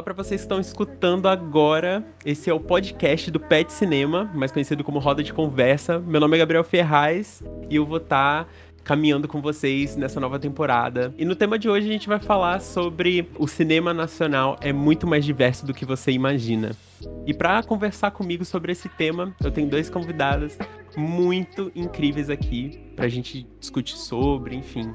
Olá para vocês que estão escutando agora. Esse é o podcast do Pet Cinema, mais conhecido como Roda de Conversa. Meu nome é Gabriel Ferraz e eu vou estar tá caminhando com vocês nessa nova temporada. E no tema de hoje a gente vai falar sobre o cinema nacional é muito mais diverso do que você imagina. E para conversar comigo sobre esse tema, eu tenho dois convidados muito incríveis aqui para a gente discutir sobre, enfim.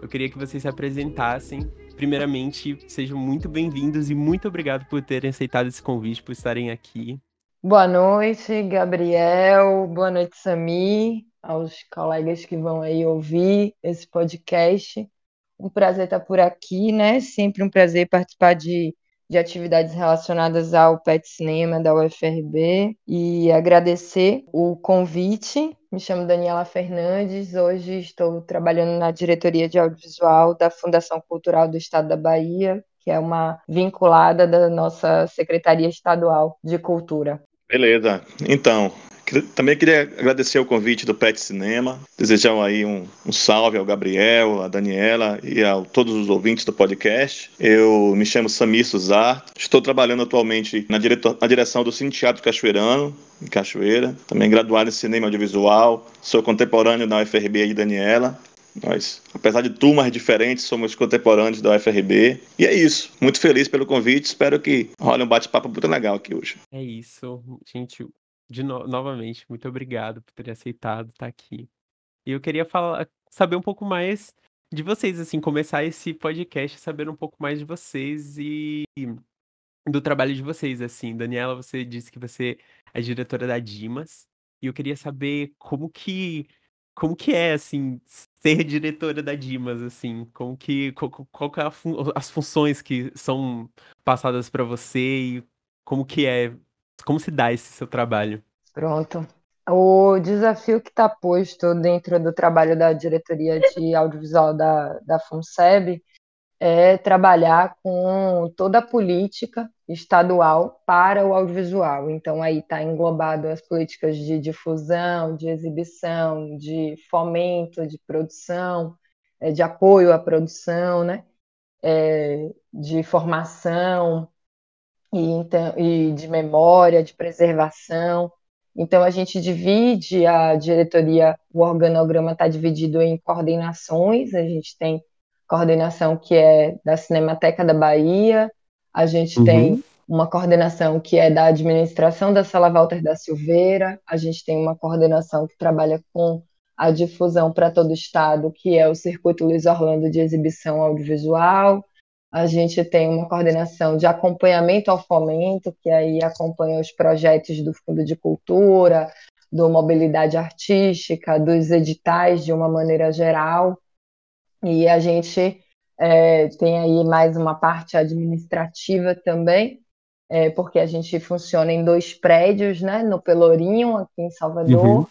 Eu queria que vocês se apresentassem primeiramente, sejam muito bem-vindos e muito obrigado por terem aceitado esse convite, por estarem aqui. Boa noite, Gabriel. Boa noite, Sami, aos colegas que vão aí ouvir esse podcast. Um prazer estar por aqui, né? Sempre um prazer participar de de atividades relacionadas ao PET Cinema da UFRB e agradecer o convite. Me chamo Daniela Fernandes, hoje estou trabalhando na diretoria de audiovisual da Fundação Cultural do Estado da Bahia, que é uma vinculada da nossa Secretaria Estadual de Cultura. Beleza. Então, também queria agradecer o convite do Pet Cinema, desejar aí um, um, salve ao Gabriel, a Daniela e a todos os ouvintes do podcast. Eu me chamo Samir Suzar, estou trabalhando atualmente na, diretor, na direção do Cine Teatro Cachoeirano, em Cachoeira, também graduado em Cinema Audiovisual, sou contemporâneo da UFRB de Daniela, nós, apesar de turmas diferentes, somos contemporâneos da UFRB. E é isso. Muito feliz pelo convite. Espero que role um bate-papo muito legal aqui hoje. É isso, gente de no novamente, muito obrigado por ter aceitado estar aqui. E eu queria falar, saber um pouco mais de vocês, assim, começar esse podcast sabendo um pouco mais de vocês e do trabalho de vocês, assim. Daniela, você disse que você é diretora da Dimas, e eu queria saber como que como que é, assim, ser diretora da Dimas, assim, como que, qual, qual que é fun as funções que são passadas para você e como que é como se dá esse seu trabalho? Pronto. O desafio que está posto dentro do trabalho da diretoria de audiovisual da, da FUNSEB é trabalhar com toda a política estadual para o audiovisual. Então, aí está englobado as políticas de difusão, de exibição, de fomento, de produção, é, de apoio à produção, né? É, de formação, e, então, e de memória, de preservação. Então, a gente divide a diretoria, o organograma está dividido em coordenações, a gente tem coordenação que é da Cinemateca da Bahia, a gente uhum. tem uma coordenação que é da administração da Sala Walter da Silveira, a gente tem uma coordenação que trabalha com a difusão para todo o estado, que é o Circuito Luiz Orlando de Exibição Audiovisual, a gente tem uma coordenação de acompanhamento ao fomento, que aí acompanha os projetos do Fundo de Cultura, do Mobilidade Artística, dos editais de uma maneira geral. E a gente é, tem aí mais uma parte administrativa também, é, porque a gente funciona em dois prédios, né? No Pelourinho, aqui em Salvador, uhum.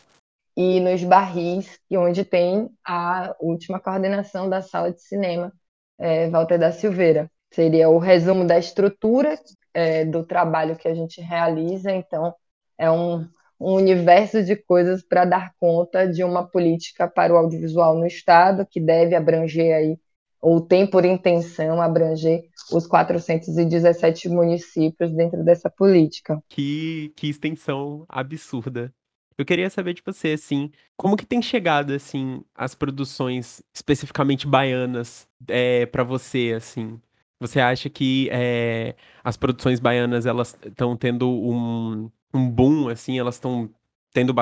e nos Barris, onde tem a última coordenação da sala de cinema é, Walter da Silveira. Seria o resumo da estrutura é, do trabalho que a gente realiza. Então, é um, um universo de coisas para dar conta de uma política para o audiovisual no Estado, que deve abranger aí, ou tem por intenção abranger os 417 municípios dentro dessa política. Que, que extensão absurda. Eu queria saber de você, assim, como que tem chegado, assim, as produções especificamente baianas é, para você, assim? Você acha que é, as produções baianas, elas estão tendo um, um boom, assim, elas estão tendo,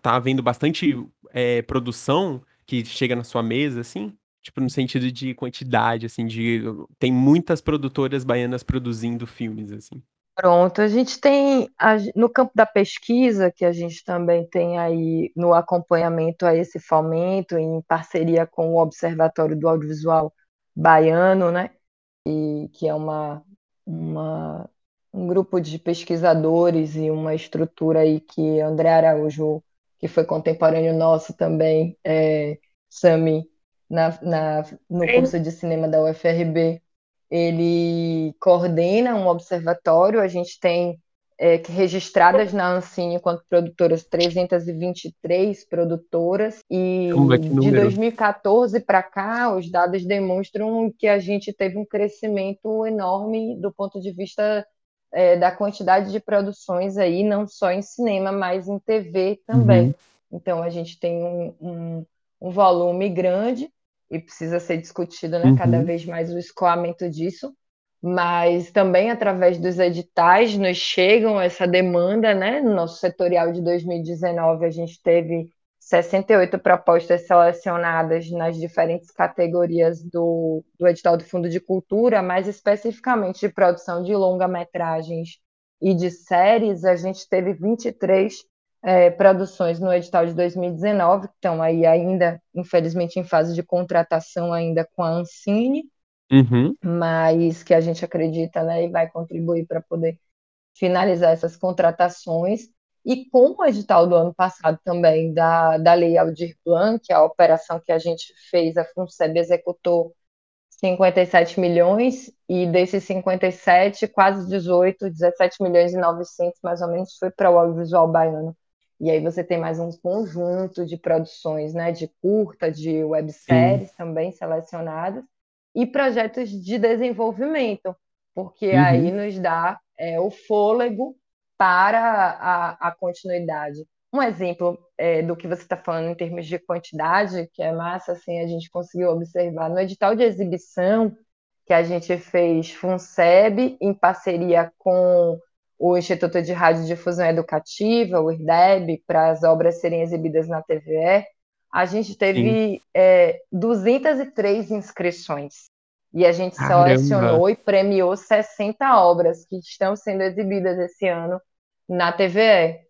tá havendo bastante é, produção que chega na sua mesa, assim? Tipo, no sentido de quantidade, assim, de... Tem muitas produtoras baianas produzindo filmes, assim. Pronto, a gente tem no campo da pesquisa, que a gente também tem aí no acompanhamento a esse fomento, em parceria com o Observatório do Audiovisual Baiano, né? E que é uma, uma, um grupo de pesquisadores e uma estrutura aí que André Araújo, que foi contemporâneo nosso também, é, Sami, na, na, no curso de cinema da UFRB, ele coordena um observatório, a gente tem é, registradas na Ancine enquanto produtoras, 323 produtoras, e de 2014 para cá, os dados demonstram que a gente teve um crescimento enorme do ponto de vista é, da quantidade de produções aí, não só em cinema, mas em TV também. Uhum. Então, a gente tem um, um, um, volume grande e precisa ser discutido né, uhum. cada vez mais o escoamento disso, mas também através dos editais nos chegam essa demanda, né? No nosso setorial de 2019, a gente teve 68 propostas selecionadas nas diferentes categorias do, do edital do Fundo de Cultura, mais especificamente de produção de longa-metragens e de séries, a gente teve 23 é, produções no edital de 2019, que estão aí ainda, infelizmente, em fase de contratação ainda com a Ancine, uhum. mas que a gente acredita né, e vai contribuir para poder finalizar essas contratações. E com o edital do ano passado também da, da Lei Aldir Blanc, a operação que a gente fez, a FUNSEB executou 57 milhões, e desses 57, quase 18, 17 milhões e 900 mais ou menos foi para o audiovisual baiano. E aí você tem mais um conjunto de produções, né, de curta, de webséries Sim. também selecionadas, e projetos de desenvolvimento, porque uhum. aí nos dá é, o fôlego para a, a continuidade. Um exemplo é, do que você está falando em termos de quantidade, que é massa, assim, a gente conseguiu observar no edital de exibição que a gente fez FUNSEB em parceria com o Instituto de Radiodifusão Educativa, o IRDEB, para as obras serem exibidas na TVE, a gente teve é, 203 inscrições. E a gente Caramba. selecionou e premiou 60 obras que estão sendo exibidas esse ano na TVE.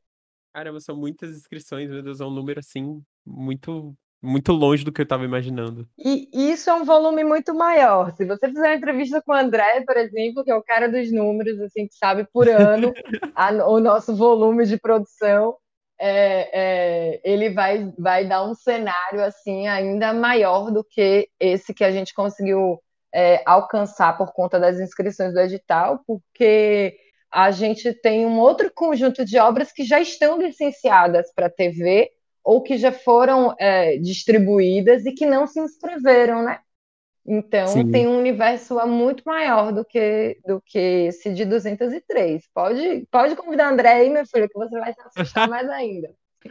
Caramba, são muitas inscrições, meu Deus, é um número assim muito muito longe do que eu estava imaginando. E isso é um volume muito maior. Se você fizer uma entrevista com o André, por exemplo, que é o cara dos números, assim, que sabe por ano a, o nosso volume de produção, é, é, ele vai, vai dar um cenário assim ainda maior do que esse que a gente conseguiu é, alcançar por conta das inscrições do edital, porque a gente tem um outro conjunto de obras que já estão licenciadas para TV ou que já foram é, distribuídas e que não se inscreveram, né? Então Sim. tem um universo muito maior do que do que esse de 203. Pode, pode convidar André aí, meu filho, que você vai se assustar mais ainda.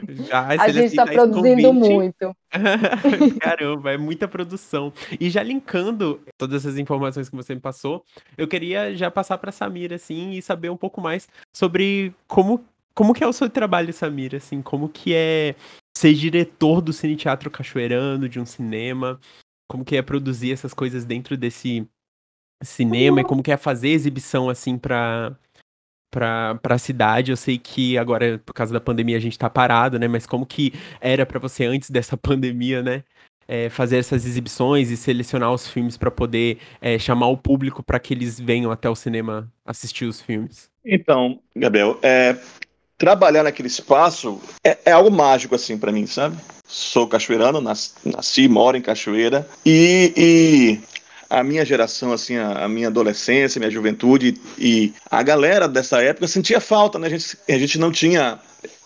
Já, a gente está produzindo muito. Caramba, é muita produção. E já linkando todas essas informações que você me passou, eu queria já passar para Samira assim e saber um pouco mais sobre como como que é o seu trabalho, Samira, assim, como que é ser diretor do Cine Teatro Cachoeirano, de um cinema, como que é produzir essas coisas dentro desse cinema e como que é fazer exibição assim para para a cidade. Eu sei que agora, por causa da pandemia, a gente está parado, né? Mas como que era para você antes dessa pandemia, né? É, fazer essas exibições e selecionar os filmes para poder é, chamar o público para que eles venham até o cinema assistir os filmes? Então, Gabriel, é, trabalhar naquele espaço é, é algo mágico assim para mim, sabe? Sou cachoeirano, nasci, moro em Cachoeira e, e a minha geração, assim, a, a, minha adolescência, minha juventude e a galera dessa época sentia falta, né? A gente, a gente não tinha,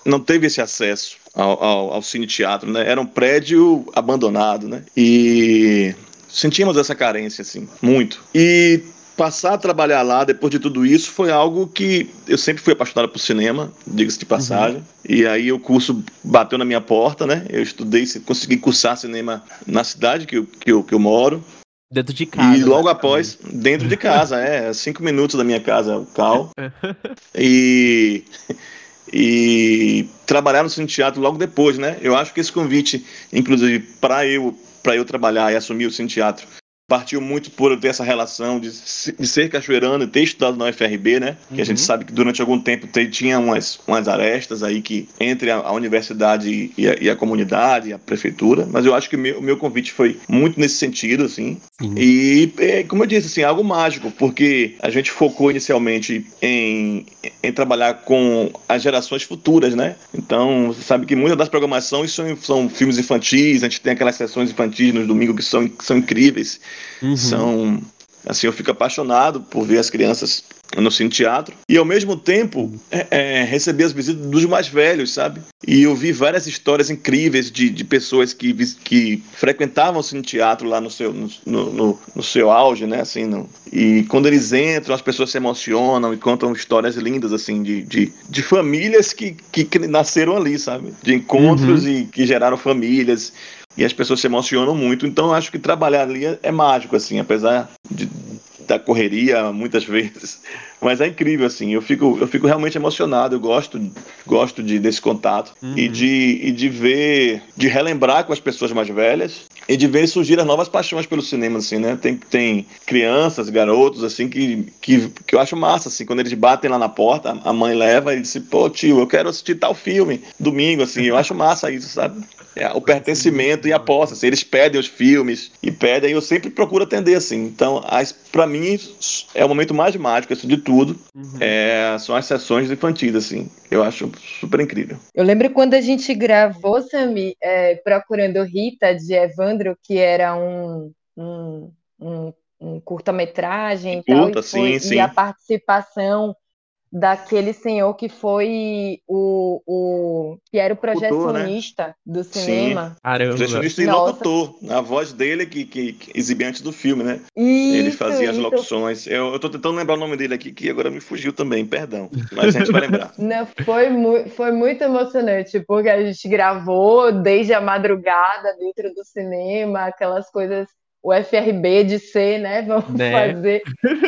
não teve esse acesso ao, ao, ao cine teatro, né? Era um prédio abandonado, né? E sentimos essa carência, assim, muito. E passar a trabalhar lá depois de tudo isso foi algo que eu sempre fui apaixonado por cinema, diga-se de passagem. Uhum. E aí o curso bateu na minha porta, né? Eu estudei, consegui cursar cinema na cidade que eu, que eu, que eu moro. Dentro de casa. E logo né? após, dentro de casa, é. Cinco minutos da minha casa, o Cal. e. E trabalhar no Cine Teatro logo depois, né? Eu acho que esse convite, inclusive, para eu, eu trabalhar e assumir o Cine Teatro, partiu muito por ter essa relação de, de ser cachoeirano e ter estudado na UFRB, né? Que a gente uhum. sabe que durante algum tempo te, tinha umas, umas arestas aí que entre a, a universidade e a, e a, comunidade, a prefeitura, mas eu acho que o meu, meu convite foi muito nesse sentido, assim. Uhum. E, é, como eu disse, assim, algo mágico, porque a gente focou inicialmente em, em trabalhar com as gerações futuras, né? Então, você sabe que muitas das programações são, são filmes infantis, a gente tem aquelas sessões infantis nos domingos que são, que são incríveis. Uhum. São. Assim, eu fico apaixonado por ver as crianças no Cine Teatro e ao mesmo tempo é, é, receber as visitas dos mais velhos, sabe? E eu vi várias histórias incríveis de, de pessoas que, que frequentavam o Cine Teatro lá no seu, no, no, no seu auge, né? Assim, no, e quando eles entram, as pessoas se emocionam e contam histórias lindas, assim, de, de, de famílias que, que, que nasceram ali, sabe? De encontros uhum. e que geraram famílias e as pessoas se emocionam muito. Então eu acho que trabalhar ali é, é mágico, assim, apesar de, da correria muitas vezes. Mas é incrível, assim. Eu fico, eu fico realmente emocionado. Eu gosto, gosto de, desse contato uhum. e, de, e de ver, de relembrar com as pessoas mais velhas e de ver surgir as novas paixões pelo cinema, assim, né? Tem, tem crianças, garotos, assim, que, que, que eu acho massa, assim, quando eles batem lá na porta, a mãe leva e diz, pô, tio, eu quero assistir tal filme domingo, assim. Eu acho massa isso, sabe? É, o pertencimento e a posse. Assim, eles pedem os filmes e pedem, eu sempre procuro atender assim. Então, para mim, é o momento mais mágico assim, de tudo. Uhum. É, são as sessões infantis, assim. Eu acho super incrível. Eu lembro quando a gente gravou, Sami, é, Procurando Rita, de Evandro, que era um, um, um, um curta-metragem e tal. E, foi, sim, sim. e a participação daquele senhor que foi o, o que era o né? projecionista né? do cinema. Sim. Caramba. Projecionista e locutor. A voz dele que, que, que exibia antes do filme, né? Isso, Ele fazia as locuções. Eu, eu tô tentando lembrar o nome dele aqui, que agora me fugiu também, perdão. Mas a gente vai lembrar. Não, foi, mu foi muito emocionante, porque a gente gravou desde a madrugada dentro do cinema, aquelas coisas o FRB de ser, né? Vamos né? fazer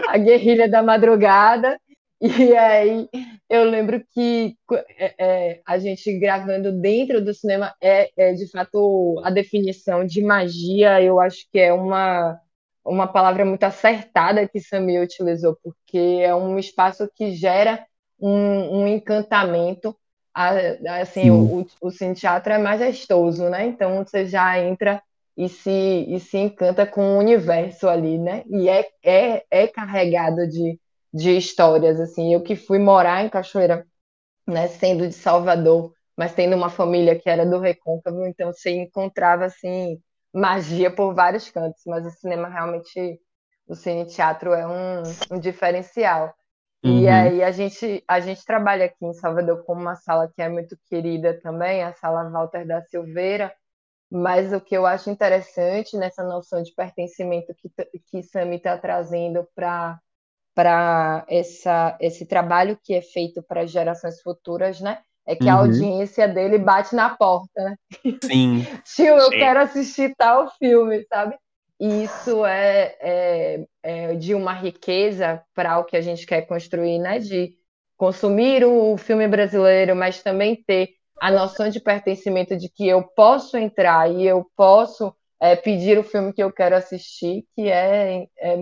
a guerrilha da madrugada. E aí eu lembro que é, é, a gente gravando dentro do cinema é, é, de fato a definição de magia, eu acho que é uma, uma palavra muito acertada que Samir utilizou, porque é um espaço que gera um, um encantamento. Assim, o, o cine teatro é majestoso, né? Então você já entra e se, e se encanta com o universo ali, né? E é, é, é carregado de de histórias, assim. Eu que fui morar em Cachoeira, né, sendo de Salvador, mas tendo uma família que era do Recôncavo, então você encontrava, assim, magia por vários cantos, mas o cinema realmente, o cine teatro é um, um diferencial. Uhum. E aí a gente, a gente trabalha aqui em Salvador com uma sala que é muito querida também, a sala Walter da Silveira, mas o que eu acho interessante nessa noção de pertencimento que, que Sami está trazendo para para esse trabalho que é feito para gerações futuras, né? É que uhum. a audiência dele bate na porta, né? Sim. Tio, eu Sim. quero assistir tal filme, sabe? E isso é, é, é de uma riqueza para o que a gente quer construir, né? De consumir o filme brasileiro, mas também ter a noção de pertencimento de que eu posso entrar e eu posso é, pedir o filme que eu quero assistir, que é, é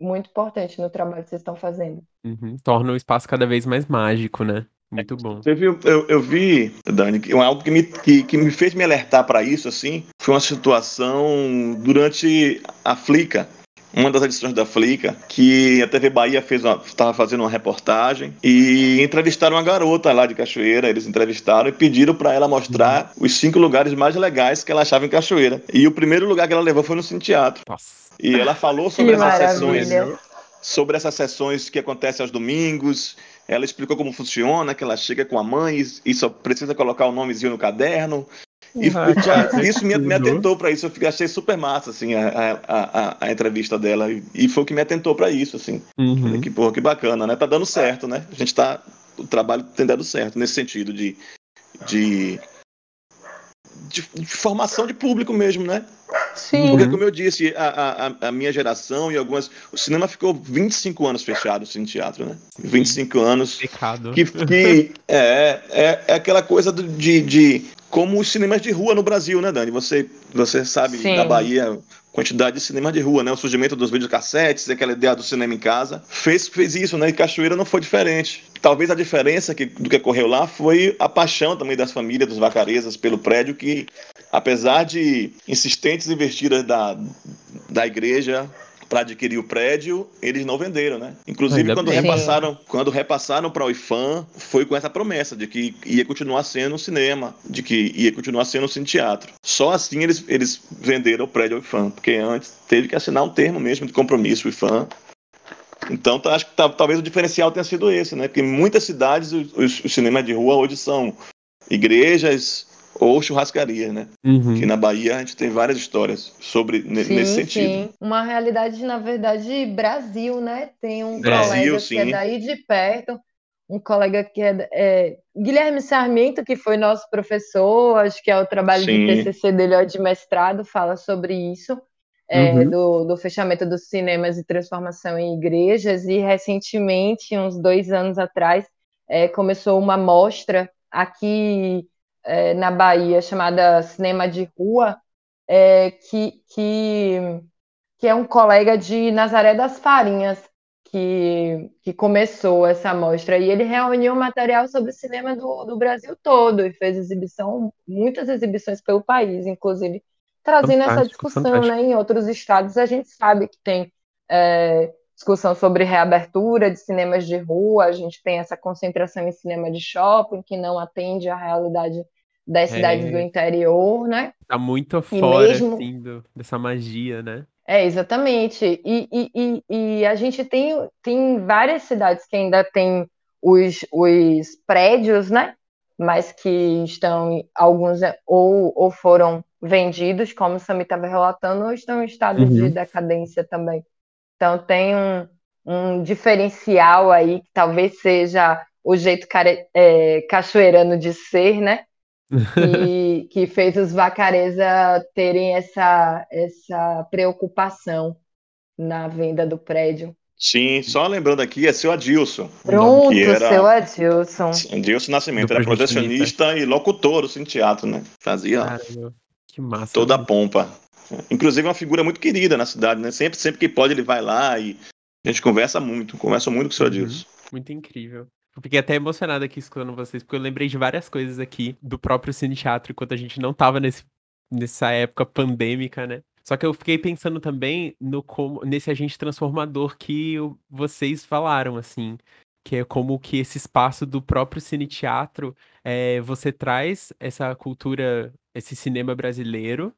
muito importante no trabalho que vocês estão fazendo. Uhum. Torna o espaço cada vez mais mágico, né? Muito bom. Você viu, eu, eu vi, Dani, que algo que me, que, que me fez me alertar para isso, assim, foi uma situação durante a Flica, uma das edições da Flica, que a TV Bahia fez estava fazendo uma reportagem e entrevistaram uma garota lá de Cachoeira. Eles entrevistaram e pediram para ela mostrar uhum. os cinco lugares mais legais que ela achava em Cachoeira. E o primeiro lugar que ela levou foi no Cine Teatro. Nossa. E ela falou sobre essas sessões, sobre essas sessões que acontecem aos domingos. Ela explicou como funciona, que ela chega com a mãe e só precisa colocar o nomezinho no caderno. E uhum. isso me, me atentou para isso. Eu achei super massa assim, a, a, a, a entrevista dela. E, foi o que me atentou para isso. Assim. Uhum. Que, porra, que bacana, né? Tá dando certo, né? A gente tá. O trabalho tem dado certo nesse sentido de, de de, de, formação de público mesmo, né? Sim. Porque, como eu disse, a, a, a, minha geração e algumas. O cinema ficou 25 anos fechado, assim, teatro, né? 25 anos. Pecado. Que, que é, é, é aquela coisa de, de. Como os cinemas de rua no Brasil, né, Dani? Você, você sabe, Sim. na Bahia, quantidade de cinema de rua, né? O surgimento dos videocassetes, aquela ideia do cinema em casa, fez, fez isso, né? E Cachoeira não foi diferente. Talvez a diferença que, do que ocorreu lá foi a paixão também das famílias, dos vacarezas pelo prédio, que apesar de insistentes investidas da, da igreja, para adquirir o prédio, eles não venderam, né? Inclusive, quando repassaram, quando repassaram para o IFAM, foi com essa promessa de que ia continuar sendo um cinema, de que ia continuar sendo um cine teatro. Só assim eles, eles venderam o prédio ao IFAM, porque antes teve que assinar um termo mesmo de compromisso, o IFAM. Então, tá, acho que tá, talvez o diferencial tenha sido esse, né? Porque em muitas cidades os, os cinemas de rua hoje são igrejas ou churrascaria, né? Uhum. Que na Bahia a gente tem várias histórias sobre sim, nesse sentido. Sim, uma realidade, na verdade, Brasil, né? Tem um Brasil, colega sim. que é daí de perto, um colega que é, é, Guilherme Sarmento, que foi nosso professor, acho que é o trabalho sim. de TCC dele de mestrado, fala sobre isso. É, uhum. do, do, fechamento dos cinemas e transformação em igrejas, e recentemente, uns dois anos atrás, é, começou uma mostra aqui é, na Bahia chamada Cinema de Rua, é, que, que, que é um colega de Nazaré das Farinhas que, que começou essa mostra. E ele reuniu material sobre cinema do, do Brasil todo e fez exibição, muitas exibições pelo país, inclusive trazendo fantástico, essa discussão né, em outros estados. A gente sabe que tem é, discussão sobre reabertura de cinemas de rua, a gente tem essa concentração em cinema de shopping, que não atende à realidade das cidades é. do interior, né? Tá muito fora, mesmo... assim, do, dessa magia, né? É, exatamente. E, e, e, e, a gente tem, tem várias cidades que ainda tem os, os prédios, né? Mas que estão, alguns é, ou, ou foram vendidos, como o Sami estava relatando, ou estão em estado uhum. de decadência também. Então tem um, um diferencial aí que talvez seja o jeito care, é, cachoeirano de ser, né? Que, que fez os vacareza terem essa, essa preocupação na venda do prédio. Sim, só lembrando aqui, é seu Adilson. Pronto, que era... seu Adilson. Adilson Nascimento, era projecionista e locutor do Teatro, né? Fazia Caramba, que massa, toda a pompa. Inclusive uma figura muito querida na cidade, né? Sempre, sempre que pode ele vai lá e a gente conversa muito, conversa muito com o seu uhum. Adilson. Muito incrível. Eu fiquei até emocionado aqui escutando vocês, porque eu lembrei de várias coisas aqui do próprio Cine Teatro, enquanto a gente não tava nesse, nessa época pandêmica, né? Só que eu fiquei pensando também no como, nesse agente transformador que vocês falaram, assim, que é como que esse espaço do próprio cine teatro, é, você traz essa cultura, esse cinema brasileiro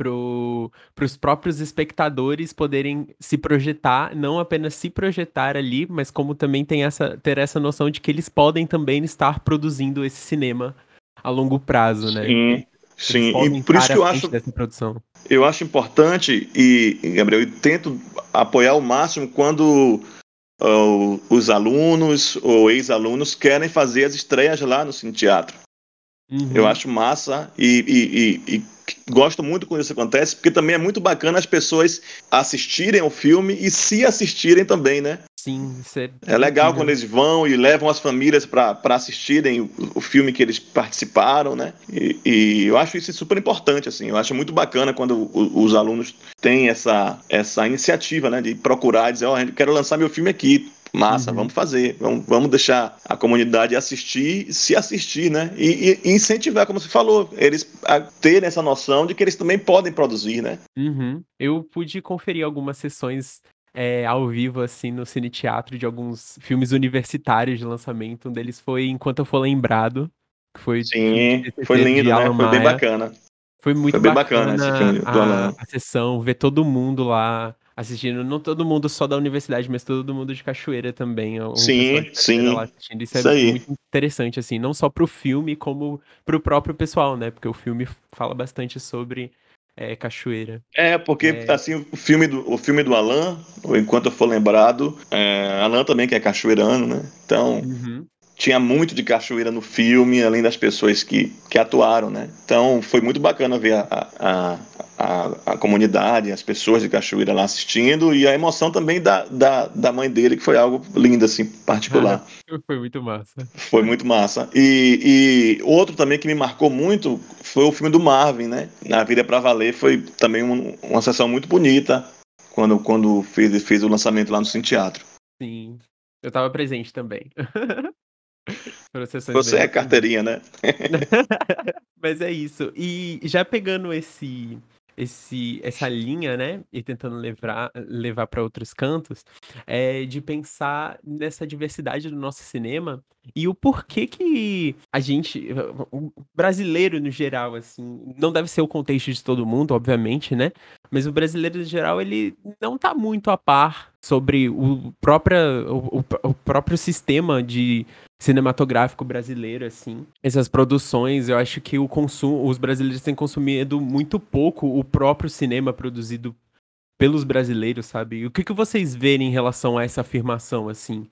para os próprios espectadores poderem se projetar, não apenas se projetar ali, mas como também tem essa, ter essa noção de que eles podem também estar produzindo esse cinema a longo prazo, né? Sim, sim. E por isso que eu acho dessa produção. Eu acho importante e Gabriel, eu tento apoiar ao máximo quando uh, os alunos ou ex-alunos querem fazer as estreias lá no Cine Teatro. Uhum. Eu acho massa e, e, e, e gosto muito quando isso acontece, porque também é muito bacana as pessoas assistirem ao filme e se assistirem também, né? Sim, é. É legal quando eles vão e levam as famílias para assistirem o, o, filme que eles participaram, né? E, e, eu acho isso super importante, assim. Eu acho muito bacana quando o, os alunos têm essa, essa iniciativa, né? De procurar, dizer, ó, oh, quero lançar meu filme aqui Massa, uhum. vamos fazer. Vamos, vamos deixar a comunidade assistir, se assistir, né? E, e, incentivar, como você falou, eles a terem essa noção de que eles também podem produzir, né? Uhum. Eu pude conferir algumas sessões é, ao vivo, assim, no Cine Teatro de alguns filmes universitários de lançamento. Um deles foi Enquanto Eu For Lembrado. Que foi Sim, foi lindo, né? Foi bem bacana. Foi muito foi bem bacana, bacana a, a sessão, ver todo mundo lá assistindo, não todo mundo só da universidade, mas todo mundo de Cachoeira também. Sim, sim. Isso, Isso é aí. muito interessante, assim, não só pro filme, como pro próprio pessoal, né? Porque o filme fala bastante sobre é, Cachoeira. É, porque, é... assim, o filme do, o filme do Alan, enquanto eu for lembrado, é, Alan também que é cachoeirano, né? Então, uhum tinha muito de cachoeira no filme, além das pessoas que, que atuaram, né? Então foi muito bacana ver a, a, a, a, comunidade, as pessoas de Cachoeira lá assistindo e a emoção também da, da, da mãe dele, que foi algo lindo, assim, particular. foi muito massa. Foi muito massa. E, e outro também que me marcou muito foi o filme do Marvin, né? Na Vida para Valer foi também um, uma sessão muito bonita quando, quando fez, fez o lançamento lá no Cine Teatro. Sim, eu estava presente também. Você é carteirinha, né? Mas é isso. E já pegando esse esse, essa linha, né, e tentando levar, levar para outros cantos, é de pensar nessa diversidade do nosso cinema e o porquê que a gente, o brasileiro no geral, assim, não deve ser o contexto de todo mundo, obviamente, né, mas o brasileiro em geral ele não tá muito a par sobre o próprio, o, o próprio sistema de cinematográfico brasileiro, assim. Essas produções, eu acho que o consumo, os brasileiros têm consumido muito pouco o próprio cinema produzido pelos brasileiros, sabe? O que, que vocês veem em relação a essa afirmação, assim?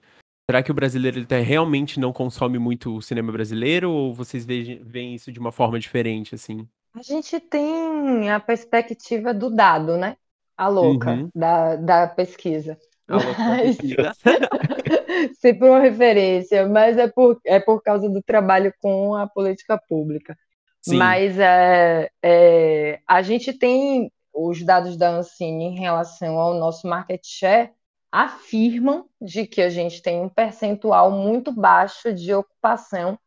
Será que o brasileiro ele realmente não consome muito o cinema brasileiro ou vocês veem isso de uma forma diferente, assim? A gente tem a perspectiva do dado, né? A louca uhum. da, da pesquisa. Sempre uma referência, mas é por, é por causa do trabalho com a política pública. Sim. Mas é, é, a gente tem os dados da Ancine em relação ao nosso market share afirmam de que a gente tem um percentual muito baixo de ocupação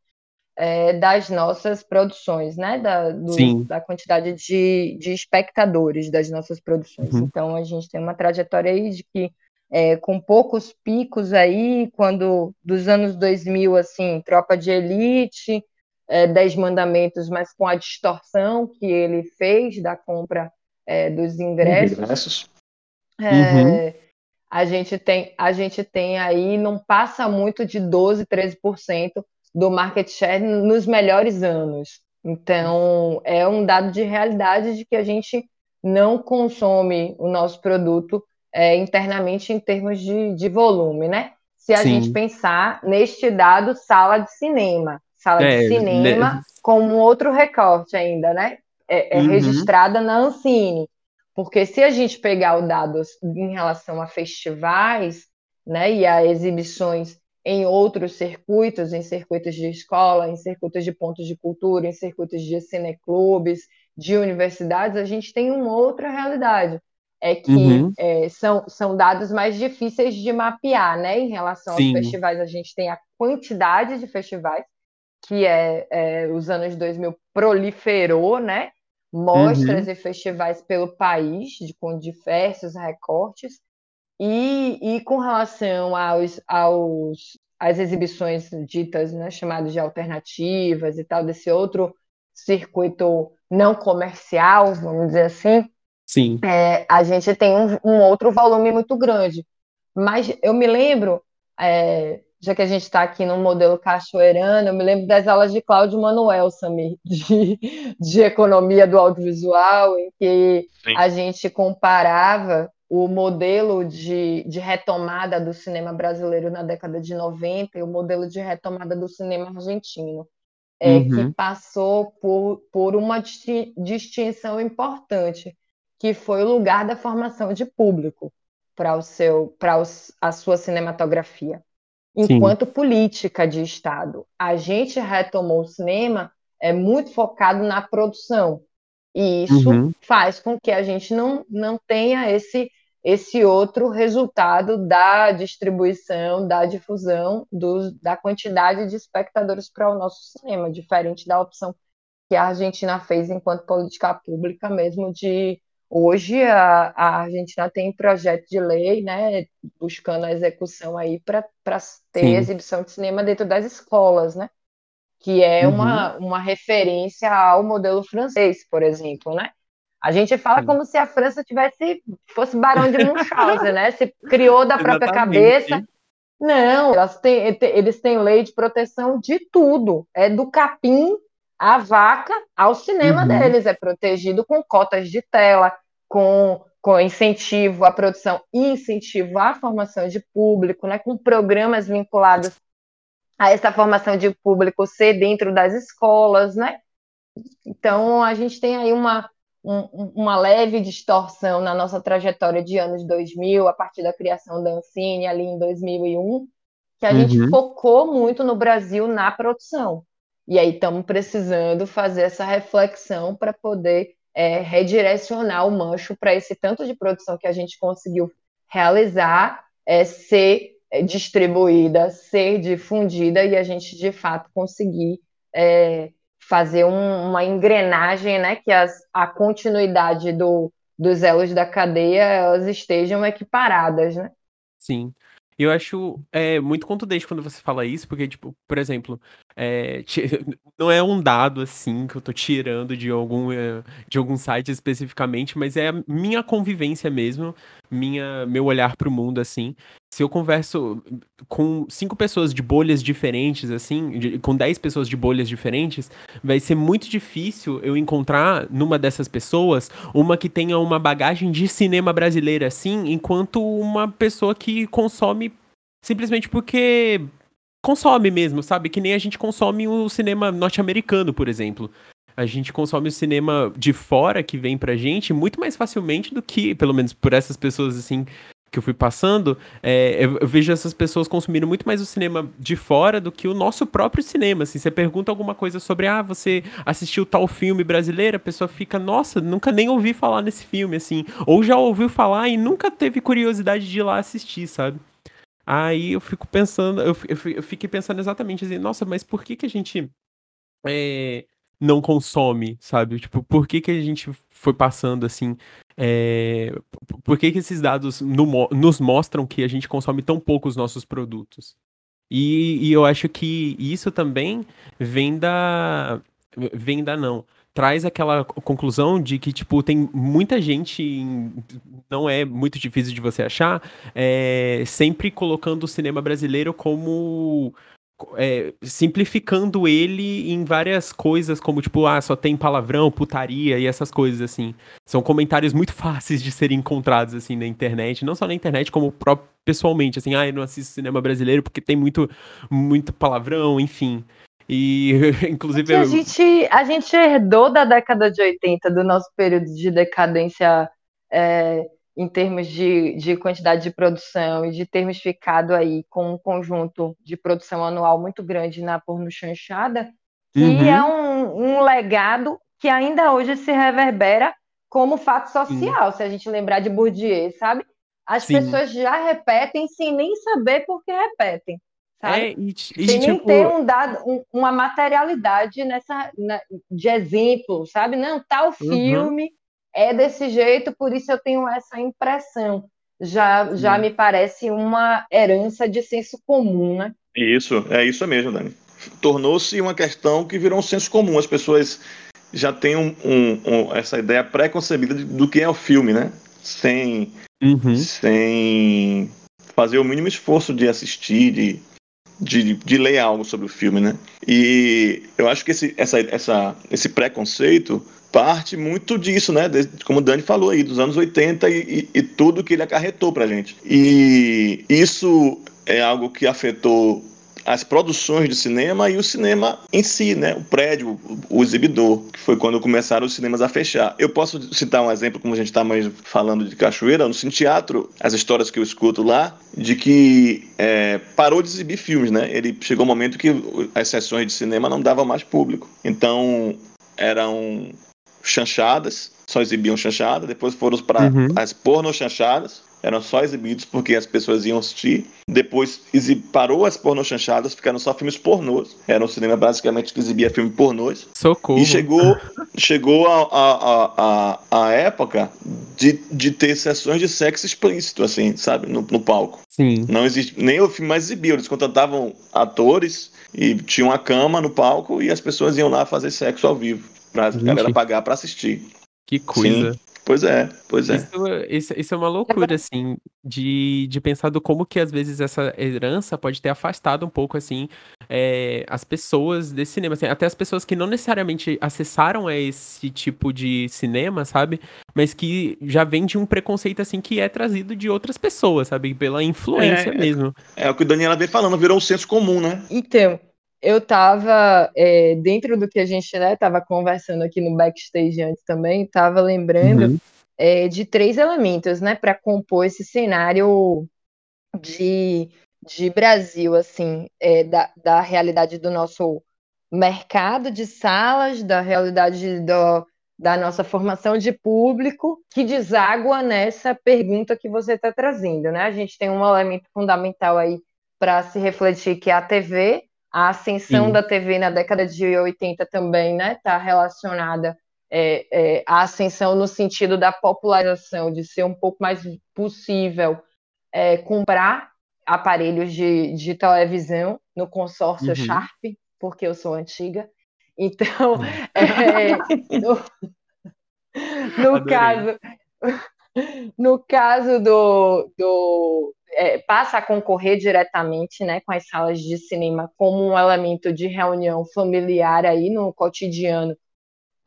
é, das nossas produções, né? Da, do, da quantidade de, de espectadores das nossas produções. Uhum. Então, a gente tem uma trajetória aí de que, é, com poucos picos aí, quando dos anos 2000, assim, Tropa de Elite, é, Dez Mandamentos, mas com a distorção que ele fez da compra é, dos ingressos. ingressos. É, uhum. A gente tem, a gente tem aí, não passa muito de 12, 13% do market share nos melhores anos. Então, é um dado de realidade de que a gente não consome o nosso produto é, internamente em termos de, de volume, né? Se a Sim. gente pensar neste dado sala de cinema, sala é, de cinema né? como outro recorte ainda, né? É, é uhum. registrada na Ancine, porque se a gente pegar o dado em relação a festivais, né, e a exibições em outros circuitos, em circuitos de escola, em circuitos de pontos de cultura, em circuitos de cineclubes, de universidades, a gente tem uma outra realidade. É que uhum. é, são, são dados mais difíceis de mapear, né? Em relação Sim. aos festivais, a gente tem a quantidade de festivais, que é, é os anos 2000 proliferou, né? Mostras uhum. e festivais pelo país, de, com diversos recortes. E, e com relação aos, aos, às exibições ditas, né, chamadas de alternativas e tal, desse outro circuito não comercial, vamos dizer assim, Sim. É, a gente tem um, um, outro volume muito grande. Mas eu me lembro, é, já que a gente está aqui no modelo cachoeirano, eu me lembro das aulas de Cláudio Manuel, Samir, de, de economia do audiovisual, em que Sim. a gente comparava o modelo de, de retomada do cinema brasileiro na década de 90 e o modelo de retomada do cinema argentino, é, uhum. que passou por, por uma distinção importante, que foi o lugar da formação de público para o seu para a sua cinematografia. Enquanto Sim. política de Estado, a gente retomou o cinema é muito focado na produção. E isso uhum. faz com que a gente não, não tenha esse esse outro resultado da distribuição, da difusão do, da quantidade de espectadores para o nosso cinema, diferente da opção que a Argentina fez enquanto política pública mesmo de hoje a, a Argentina tem projeto de lei, né, buscando a execução aí para ter Sim. exibição de cinema dentro das escolas, né, que é uhum. uma, uma referência ao modelo francês, por exemplo, né, a gente fala Sim. como se a França tivesse fosse Barão de Munchausen, né? Se criou da própria cabeça. Não, têm, eles têm lei de proteção de tudo. É do capim à vaca ao cinema uhum. deles. É protegido com cotas de tela, com, com incentivo à produção e incentivo à formação de público, né? com programas vinculados a essa formação de público ser dentro das escolas, né? Então, a gente tem aí uma, um, uma leve distorção na nossa trajetória de anos 2000, a partir da criação da Ancine ali em 2001, que a uhum. gente focou muito no Brasil na produção. E aí estamos precisando fazer essa reflexão para poder é, redirecionar o mancho para esse tanto de produção que a gente conseguiu realizar, é, ser é, distribuída, ser difundida e a gente de fato conseguir é, fazer um, uma engrenagem, né, que as, a continuidade do, dos elos da cadeia elas estejam equiparadas, né? Sim. Eu acho é, muito contundente quando você fala isso, porque, tipo, por exemplo, é, não é um dado assim que eu tô tirando de algum, eh, de algum site especificamente, mas é a minha convivência mesmo, minha, meu olhar para o mundo assim. Se eu converso com cinco pessoas de bolhas diferentes, assim, de, com dez pessoas de bolhas diferentes, vai ser muito difícil eu encontrar numa dessas pessoas uma que tenha uma bagagem de cinema brasileiro assim, enquanto uma pessoa que consome simplesmente porque consome mesmo, sabe? Que nem a gente consome o cinema norte-americano, por exemplo. A gente consome o cinema de fora que vem pra gente muito mais facilmente do que, pelo menos por essas pessoas assim que eu fui passando, é, eu, eu, vejo essas pessoas consumindo muito mais o cinema de fora do que o nosso próprio cinema. Assim, você pergunta alguma coisa sobre, ah, você assistiu tal filme brasileiro, a pessoa fica, nossa, nunca nem ouvi falar nesse filme, assim, ou já ouviu falar e nunca teve curiosidade de ir lá assistir, sabe? Aí eu fico pensando, eu, eu fiquei pensando exatamente assim, nossa, mas por que que a gente é, não consome, sabe? Tipo, por que que a gente foi passando assim? É, por que que esses dados no, nos mostram que a gente consome tão pouco os nossos produtos? E, e eu acho que isso também vem da. Vem da não traz aquela conclusão de que, tipo, tem muita gente, não é muito difícil de você achar, é, sempre colocando o cinema brasileiro como. É, simplificando ele em várias coisas, como tipo, ah, só tem palavrão, putaria e essas coisas assim. São comentários muito fáceis de serem encontrados assim na internet, não só na internet, como pessoalmente, assim, ah, eu não assisto cinema brasileiro porque tem muito, muito palavrão, enfim. E, inclusive. a, gente, a gente herdou da década de 80, do nosso período de decadência é, em termos de, de quantidade de produção e de termos ficado aí com um conjunto de produção anual muito grande na porno chanchada, que uhum. é um, um legado que ainda hoje se reverbera como fato social, Sim. se a gente lembrar de Bourdieu, sabe? As Sim. pessoas já repetem sem nem saber por que repetem. Sabe? É, e, e, Sem nem tipo... ter um dado, um, uma materialidade nessa, na, de exemplo, sabe? Não, tal uhum. filme uhum. é desse jeito, por isso eu tenho essa impressão. Já, já me parece uma herança de senso comum, né? Isso, é isso mesmo, Dani. Tornou-se uma questão que virou um senso comum. As pessoas já têm um, um, um, essa ideia pré-concebida do que é o filme, né? Sem, uhum. sem fazer o mínimo esforço de assistir, de de, de ler algo sobre o filme, né? E eu acho que esse, essa, essa, esse preconceito parte muito disso, né? Como o Dani falou aí, dos anos 80 e, e, e tudo que ele acarretou pra gente. E isso é algo que afetou as produções de cinema e o cinema em si, né? O prédio, o exibidor, que foi quando começaram os cinemas a fechar. Eu posso citar um exemplo, como a gente está mais falando de Cachoeira, no Cine Teatro, as histórias que eu escuto lá, de que é, parou de exibir filmes, né? Ele chegou um momento que as sessões de cinema não davam mais público. Então, eram chanchadas, só exibiam chanchada, depois foram para uhum. as porno chanchadas, eram só exibidos porque as pessoas iam assistir. Depois parou as pornochanchadas, ficaram só filmes pornôs. Era um cinema basicamente que exibia filme pornôs. Socorro. E chegou, chegou a, a, a, a, época de, de ter sessões de sexo explícito, assim, sabe, no, no palco. Sim. Não existe, nem o filme mais exibia, eles contratavam atores e tinha uma cama no palco e as pessoas iam lá fazer sexo ao vivo. Pra Gente. galera pagar para assistir. Que coisa. Sim. Pois é, pois é. Isso, isso, isso, é uma loucura, assim, de, de pensar do como que às vezes essa herança pode ter afastado um pouco, assim, é, as pessoas desse cinema, assim, até as pessoas que não necessariamente acessaram a esse tipo de cinema, sabe? Mas que já vem de um preconceito, assim, que é trazido de outras pessoas, sabe? Pela influência é, mesmo. É, é, o que o Daniela vem falando, virou um senso comum, né? Então, eu estava é, dentro do que a gente estava né, conversando aqui no backstage antes também, estava lembrando uhum. é, de três elementos, né, para compor esse cenário de, de Brasil, assim, é, da, da realidade do nosso mercado de salas, da realidade do, da nossa formação de público, que deságua nessa pergunta que você está trazendo, né? A gente tem um elemento fundamental aí para se refletir que é a TV, a ascensão Sim. da TV na década de 80 também está né, tá relacionada é, é, à ascensão no sentido da popularização, de ser um pouco mais possível é, comprar aparelhos de, de televisão no consórcio uhum. Sharp, porque eu sou antiga. Então, é, no, no caso, no caso do, do é, passa a concorrer diretamente, né, com as salas de cinema como um elemento de reunião familiar aí no cotidiano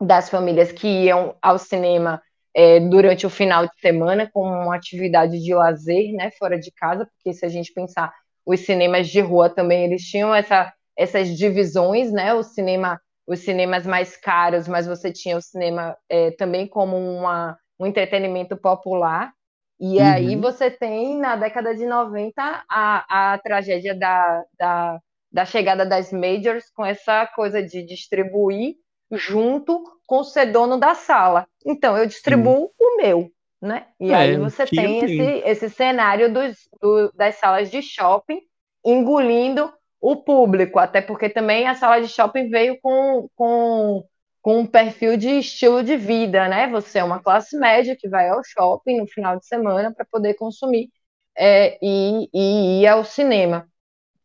das famílias que iam ao cinema é, durante o final de semana como uma atividade de lazer, né, fora de casa, porque se a gente pensar os cinemas de rua também eles tinham essa, essas divisões, né, o cinema os cinemas mais caros, mas você tinha o cinema é, também como uma, um entretenimento popular. E uhum. aí você tem, na década de 90, a, a tragédia da, da, da chegada das majors, com essa coisa de distribuir junto com ser dono da sala. Então, eu distribuo Sim. o meu, né? E é, aí você tem esse, esse cenário dos, do, das salas de shopping engolindo o público, até porque também a sala de shopping veio com, com, com um perfil de estilo de vida, né? Você é uma classe média que vai ao shopping no final de semana para poder consumir é, e, e ir ao cinema.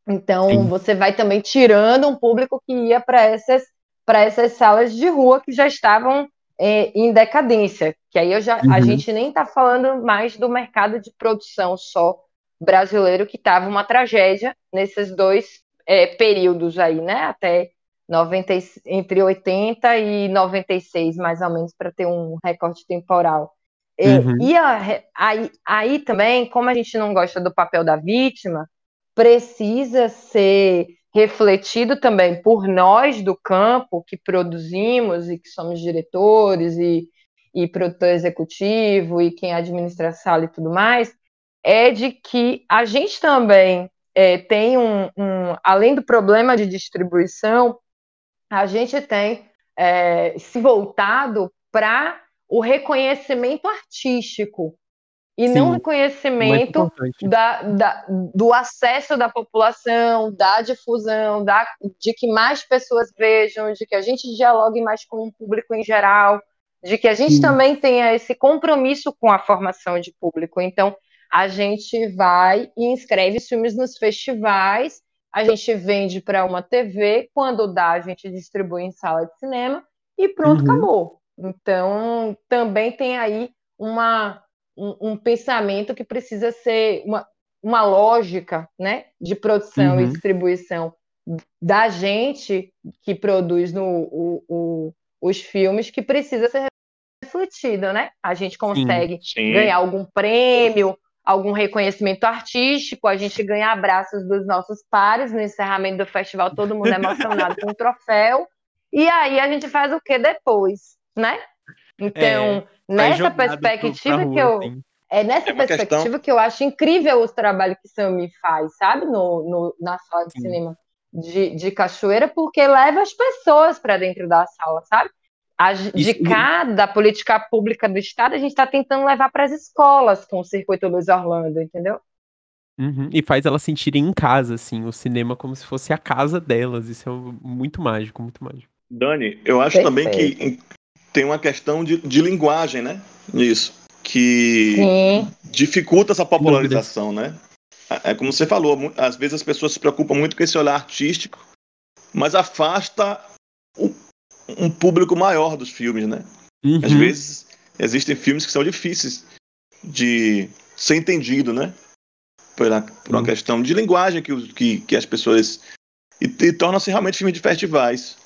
Então, Sim. você vai também tirando um público que ia para essas, essas salas de rua que já estavam é, em decadência. Que aí eu já, uhum. a gente nem está falando mais do mercado de produção só brasileiro, que estava uma tragédia nesses dois é, períodos aí, né? Até 90, entre 80 e 96, mais ou menos, para ter um recorte temporal. Uhum. E, e a, aí, aí também, como a gente não gosta do papel da vítima, precisa ser refletido também por nós do campo que produzimos e que somos diretores e, e produtor executivo e quem administra a sala e tudo mais, é de que a gente também é, tem um, um, além do problema de distribuição, a gente tem é, se voltado para o reconhecimento artístico e Sim, não reconhecimento da, da, do acesso da população, da difusão, da, de que mais pessoas vejam, de que a gente dialogue mais com o público em geral, de que a gente Sim. também tenha esse compromisso com a formação de público. Então, a gente vai e inscreve filmes nos festivais, a gente vende para uma TV, quando dá, a gente distribui em sala de cinema e pronto, uhum. acabou. Então, também tem aí uma, um, um, pensamento que precisa ser uma, uma lógica né, de produção uhum. e distribuição da gente que produz no, o, o, os filmes que precisa ser refletida, né? A gente consegue sim, sim. ganhar algum prêmio algum reconhecimento artístico, a gente ganha abraços dos nossos pares no encerramento do festival, todo mundo emocionado com o troféu. E aí a gente faz o que depois, né? Então, é, nessa perspectiva rua, que eu. Assim. É nessa é perspectiva questão... que eu acho incrível os trabalhos que o Sammy faz, sabe? No, no, na sala de Sim. cinema de, de Cachoeira, porque leva as pessoas para dentro da sala, sabe? A, de Isso. cada política pública do Estado, a gente está tentando levar para as escolas com o Circuito Luz Orlando, entendeu? Uhum. E faz elas sentirem em casa, assim, o cinema como se fosse a casa delas. Isso é muito mágico, muito mágico. Dani, eu acho Perfeito. também que tem uma questão de, de linguagem, né? Nisso. Que Sim. dificulta essa popularização, né? É, é como você falou, às vezes as pessoas se preocupam muito com esse olhar artístico, mas afasta um público maior dos filmes, né? Uhum. Às vezes existem filmes que são difíceis de ser entendido, né? Por, uma, por uma uhum. questão de linguagem que, que, que as pessoas. E, e tornam-se realmente filmes de festivais.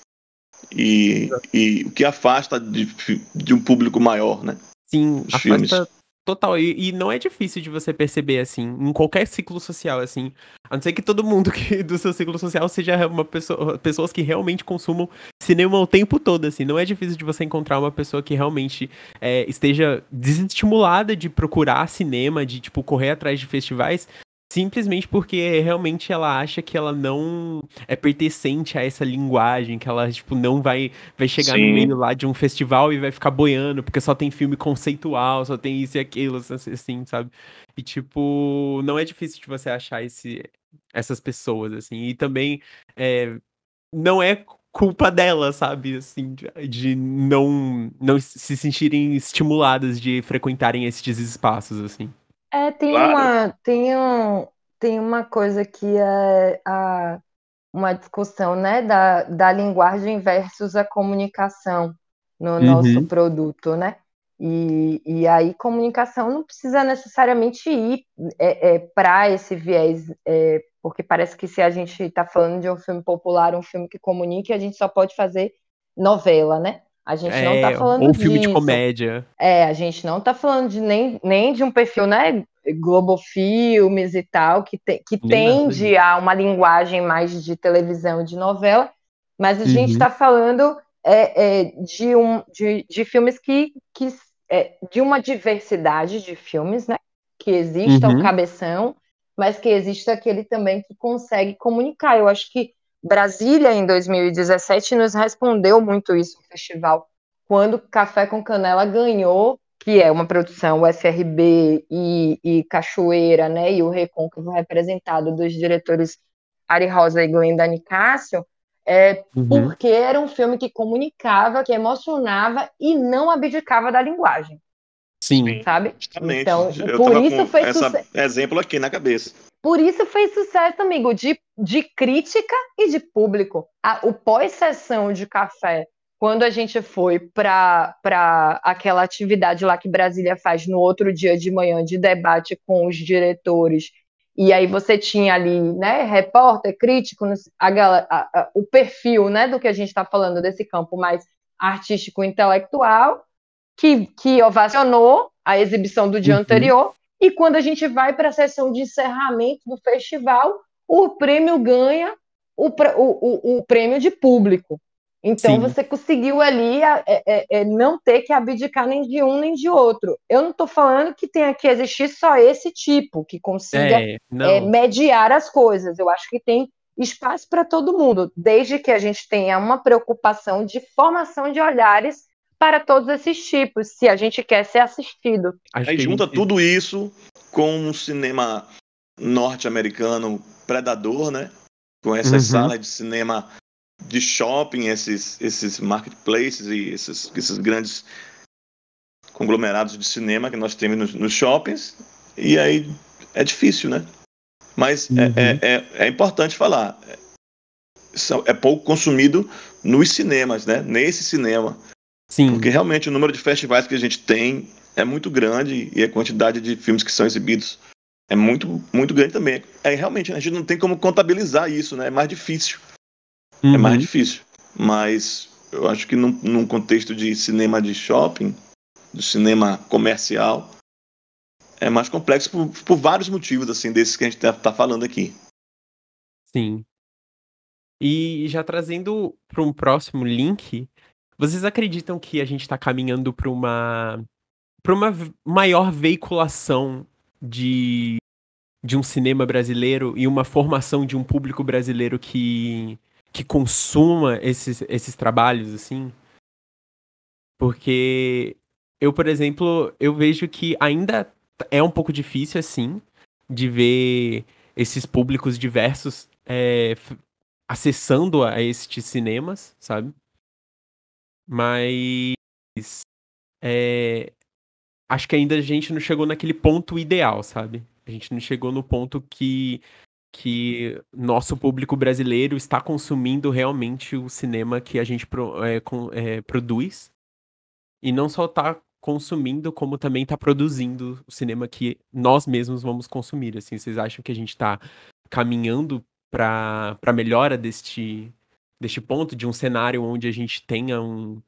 E, e o que afasta de, de um público maior, né? Sim, Os afasta filmes. Total, e, e, não é difícil de você perceber, assim, em qualquer ciclo social, assim. A não ser que todo mundo que, do seu ciclo social seja uma pessoa, pessoas que realmente consumam cinema o tempo todo, assim. Não é difícil de você encontrar uma pessoa que realmente é, esteja desestimulada de procurar cinema, de, tipo, correr atrás de festivais, Simplesmente porque realmente ela acha que ela não é pertencente a essa linguagem, que ela, tipo, não vai, vai chegar Sim. no meio lá de um festival e vai ficar boiando, porque só tem filme conceitual, só tem isso e aquilo, assim, assim sabe? E, tipo, não é difícil de você achar esse, essas pessoas, assim. E também é, não é culpa dela, sabe? Assim, de, de não, não se sentirem estimuladas de frequentarem esses espaços, assim. É, tem claro. uma, tem, um, tem uma coisa que é a, uma discussão né, da, da linguagem versus a comunicação no uhum. nosso produto, né? E, e aí comunicação não precisa necessariamente ir é, é, para esse viés, é, porque parece que se a gente está falando de um filme popular, um filme que comunique, a gente só pode fazer novela, né? A gente não está falando ou filme disso. de comédia. É, a gente não está falando de nem, nem de um perfil, né? Globo Filmes e tal, que, te, que tende a uma linguagem mais de televisão, de novela, mas a uhum. gente está falando é, é, de, um, de, de filmes que, que é, de uma diversidade de filmes, né? Que exista uhum. o cabeção, mas que exista aquele também que consegue comunicar. Eu acho que Brasília, em 2017, nos respondeu muito isso no festival, quando Café com Canela ganhou que é uma produção UFRB e, e Cachoeira, né, e o Recôncavo representado dos diretores Ari Rosa e Glenda Nicásio, é, uhum. porque era um filme que comunicava, que emocionava e não abdicava da linguagem. Sim. Sabe? Justamente. Então, Eu por isso foi esse exemplo aqui na cabeça. Por isso fez sucesso, amigo, de, de crítica e de público. A, o pós-sessão de café quando a gente foi para aquela atividade lá que Brasília faz no outro dia de manhã de debate com os diretores, e aí você tinha ali, né, repórter, crítico, a, a, a, o perfil, né, do que a gente está falando desse campo mais artístico intelectual, que, que ovacionou a exibição do dia uhum. anterior, e quando a gente vai para a sessão de encerramento do festival, o prêmio ganha o, o, o, prêmio de público. Então Sim. você conseguiu ali é, é, é, não ter que abdicar nem de um nem de outro. Eu não estou falando que tenha que existir só esse tipo que consiga é, é mediar as coisas. Eu acho que tem espaço para todo mundo, desde que a gente tenha uma preocupação de formação de olhares para todos esses tipos, se a gente quer ser assistido. Aí junta gente... tudo isso com um cinema norte-americano predador, né? Com essas uhum. salas de cinema de shopping, esses, esses marketplaces e esses, esses grandes conglomerados de cinema que nós temos nos, nos shoppings. E aí é difícil, né? Mas é, uhum. é, é, é, importante falar. É pouco consumido nos cinemas, né? Nesse cinema. Sim. Porque realmente o número de festivais que a gente tem é muito grande e a quantidade de filmes que são exibidos é muito, muito grande também. É realmente a gente não tem como contabilizar isso, né? É mais difícil. Uhum. É mais uhum. difícil. Mas eu acho que num, num, contexto de cinema de shopping, do cinema comercial, é mais complexo por, por vários motivos, assim, desses que a gente está tá falando aqui. Sim. E já trazendo para um próximo link, vocês acreditam que a gente está caminhando para uma para uma maior veiculação de, de um cinema brasileiro e uma formação de um público brasileiro que que consuma esses, esses trabalhos, assim. Porque eu, por exemplo, eu vejo que ainda é um pouco difícil, assim, de ver esses públicos diversos é, acessando a estes cinemas, sabe? Mas é, acho que ainda a gente não chegou naquele ponto ideal, sabe? A gente não chegou no ponto que que nosso público brasileiro está consumindo realmente o cinema que a gente pro, é, com, é, produz. E não só está consumindo, como também está produzindo o cinema que nós mesmos vamos consumir. Assim, vocês acham que a gente está caminhando para a melhora deste, deste ponto, de um cenário onde a gente tenha um,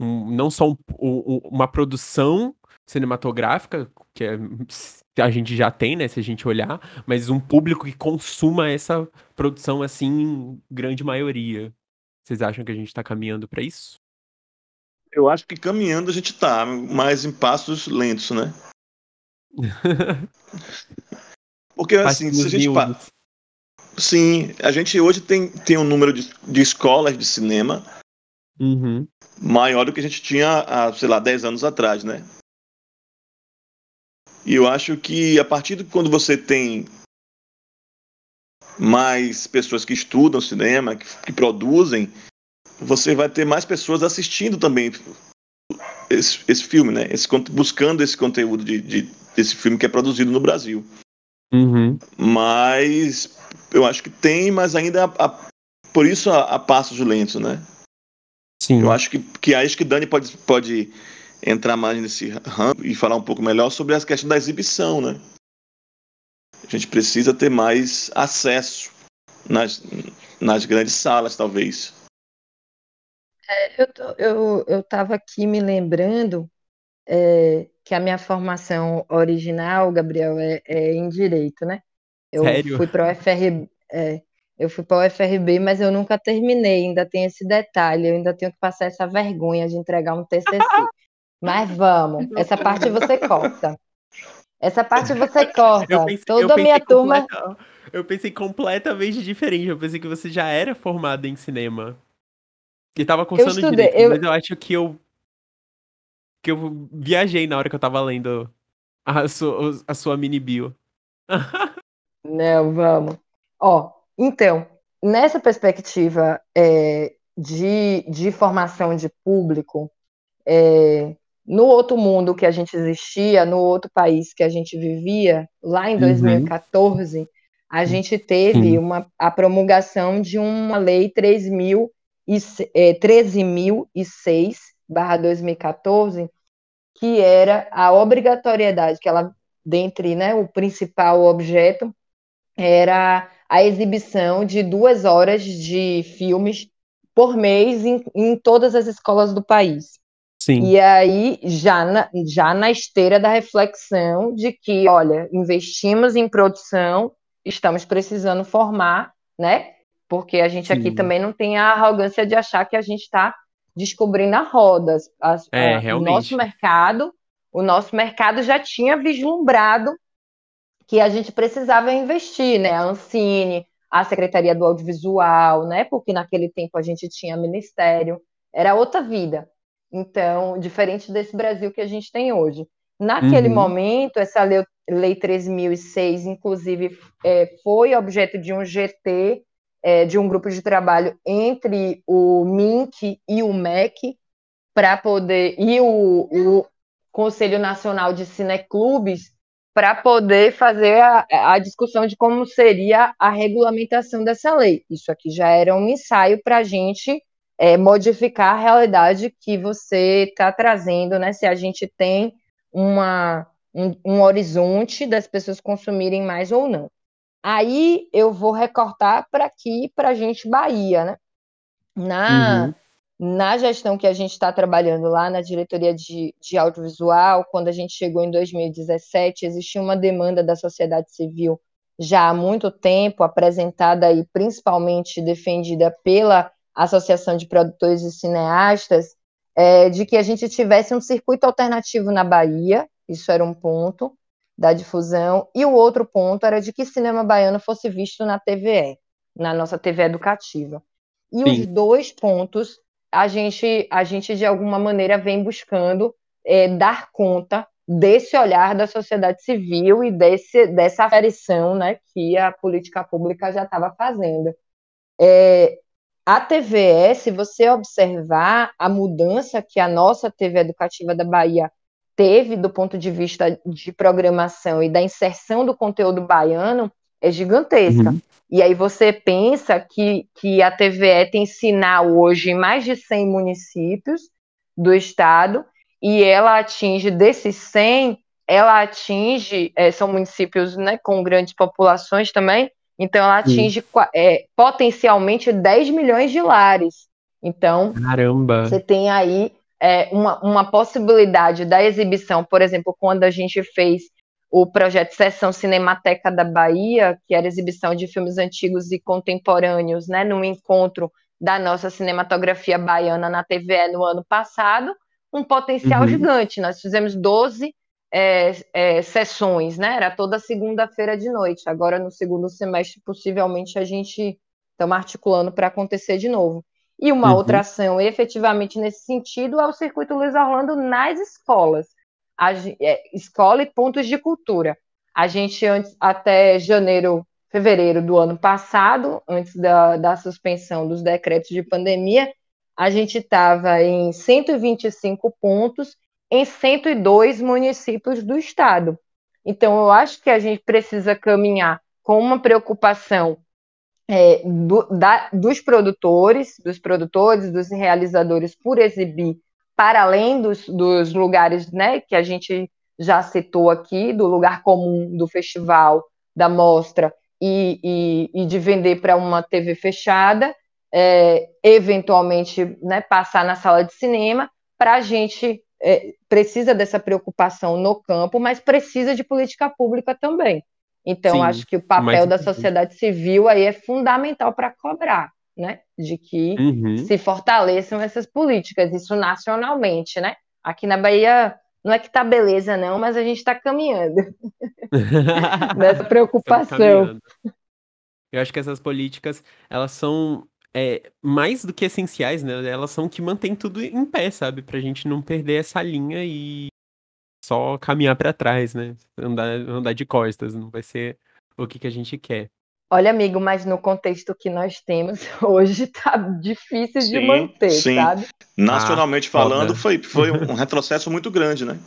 um não só um, um, uma produção cinematográfica, que é a gente já tem, né, se a gente olhar, mas um público que consuma essa produção assim em grande maioria. Vocês acham que a gente está caminhando para isso? Eu acho que caminhando a gente está, mas em passos lentos, né? Porque assim, se a gente. Sim, a gente hoje tem, tem um número de, de escolas de cinema uhum. maior do que a gente tinha há, sei lá, 10 anos atrás, né? E eu acho que a partir de quando você tem mais pessoas que estudam cinema, que, que produzem, você vai ter mais pessoas assistindo também esse, esse filme, né? Esse, buscando esse conteúdo de, de, desse filme que é produzido no Brasil. Uhum. Mas eu acho que tem, mas ainda a, a, por isso a, a passos lentos, né? Sim. Eu acho que, que acho que Dani pode, pode entrar mais nesse ramo e falar um pouco melhor sobre as questões da exibição, né? A gente precisa ter mais acesso nas, nas grandes salas, talvez. É, eu, tô, eu, eu tava aqui me lembrando é, que a minha formação original, Gabriel, é, é em direito, né? Eu Sério? fui para o FRB, é, eu fui para o FRB, mas eu nunca terminei, ainda tem esse detalhe, eu ainda tenho que passar essa vergonha de entregar um TCC. mas vamos, essa parte você corta. Essa parte você corta. Pensei, Toda a minha turma. Eu pensei completamente diferente. Eu pensei que você já era formada em cinema. E tava cursando eu estudei, direito, eu... mas eu acho que eu. Que eu viajei na hora que eu tava lendo a sua, a sua mini bio. Não, vamos. Ó, então, nessa perspectiva é, de, de formação de público, é, no outro mundo que a gente existia, no outro país que a gente vivia, lá em 2014, uhum. a gente teve uma, a promulgação de uma lei 3.000 e, é, 13.006, barra 2014, que era a obrigatoriedade, que ela, dentre né, o principal objeto, era a exibição de duas horas de filmes por mês em, em todas as escolas do país. Sim. E aí, já na, já na esteira da reflexão de que, olha, investimos em produção, estamos precisando formar, né? Porque a gente Sim. aqui também não tem a arrogância de achar que a gente está descobrindo a roda. As, é, a, o nosso mercado, o nosso mercado já tinha vislumbrado que a gente precisava investir, né? A Ancine, a Secretaria do Audiovisual, né? Porque naquele tempo a gente tinha ministério, era outra vida. Então, diferente desse Brasil que a gente tem hoje. Naquele uhum. momento, essa lei, lei 3.006, inclusive, é, foi objeto de um GT, é, de um grupo de trabalho entre o MINC e o MEC, para poder, e o, o Conselho Nacional de Cineclubes, para poder fazer a, a, discussão de como seria a regulamentação dessa lei. Isso aqui já era um ensaio para a gente é, modificar a realidade que você está trazendo, né? Se a gente tem uma, um, um horizonte das pessoas consumirem mais ou não. Aí eu vou recortar para aqui, para a gente, Bahia, né? Na, uhum na gestão que a gente está trabalhando lá na diretoria de, de audiovisual, quando a gente chegou em 2017, existia uma demanda da sociedade civil já há muito tempo, apresentada e principalmente defendida pela Associação de Produtores e Cineastas, é, de que a gente tivesse um circuito alternativo na Bahia, isso era um ponto da difusão, e o outro ponto era de que cinema baiano fosse visto na TVE, na nossa TV educativa. E Sim. os dois pontos a gente, a gente de alguma maneira vem buscando é, dar conta desse olhar da sociedade civil e desse, dessa aferição né, que a política pública já estava fazendo. É, a TVE, se você observar a mudança que a nossa TV Educativa da Bahia teve do ponto de vista de programação e da inserção do conteúdo baiano, é gigantesca. Uhum. E aí você pensa que, que a TVE tem sinal hoje em mais de 100 municípios do estado, e ela atinge, desses 100, ela atinge, é, são municípios né, com grandes populações também, então ela atinge é, potencialmente 10 milhões de lares. Então, Caramba. você tem aí é, uma, uma possibilidade da exibição, por exemplo, quando a gente fez o projeto Sessão Cinemateca da Bahia, que era exibição de filmes antigos e contemporâneos, né, num encontro da nossa cinematografia baiana na TVE no ano passado, um potencial uhum. gigante. Nós fizemos 12 é, é, sessões, né? Era toda segunda-feira de noite. Agora, no segundo semestre, possivelmente, a gente estamos articulando para acontecer de novo. E uma uhum. outra ação, efetivamente, nesse sentido, é o Circuito Luiz Orlando nas escolas a, é, escola e pontos de cultura. A gente, antes, até janeiro, fevereiro do ano passado, antes da, da suspensão dos decretos de pandemia, a gente estava em 125 pontos em 102 municípios do estado. Então, eu acho que a gente precisa caminhar com uma preocupação é, do, da, dos produtores, dos produtores, dos realizadores por exibir para além dos, dos lugares né, que a gente já citou aqui, do lugar comum do festival, da mostra, e, e, e de vender para uma TV fechada, é, eventualmente né, passar na sala de cinema, para a gente é, precisa dessa preocupação no campo, mas precisa de política pública também. Então, Sim, acho que o papel da sociedade civil aí é fundamental para cobrar, né? De que uhum. se fortaleçam essas políticas, isso nacionalmente, né? Aqui na Bahia não é que tá beleza, não, mas a gente está caminhando nessa preocupação. Eu acho que essas políticas, elas são é, mais do que essenciais, né? Elas são que mantêm tudo em pé, sabe? Pra gente não perder essa linha e só caminhar para trás, né? Andar, andar de costas, não vai ser o que, que a gente quer. Olha, amigo, mas no contexto que nós temos hoje tá difícil sim, de manter, sim. sabe? Nacionalmente ah, falando, foi, foi um retrocesso muito grande, né?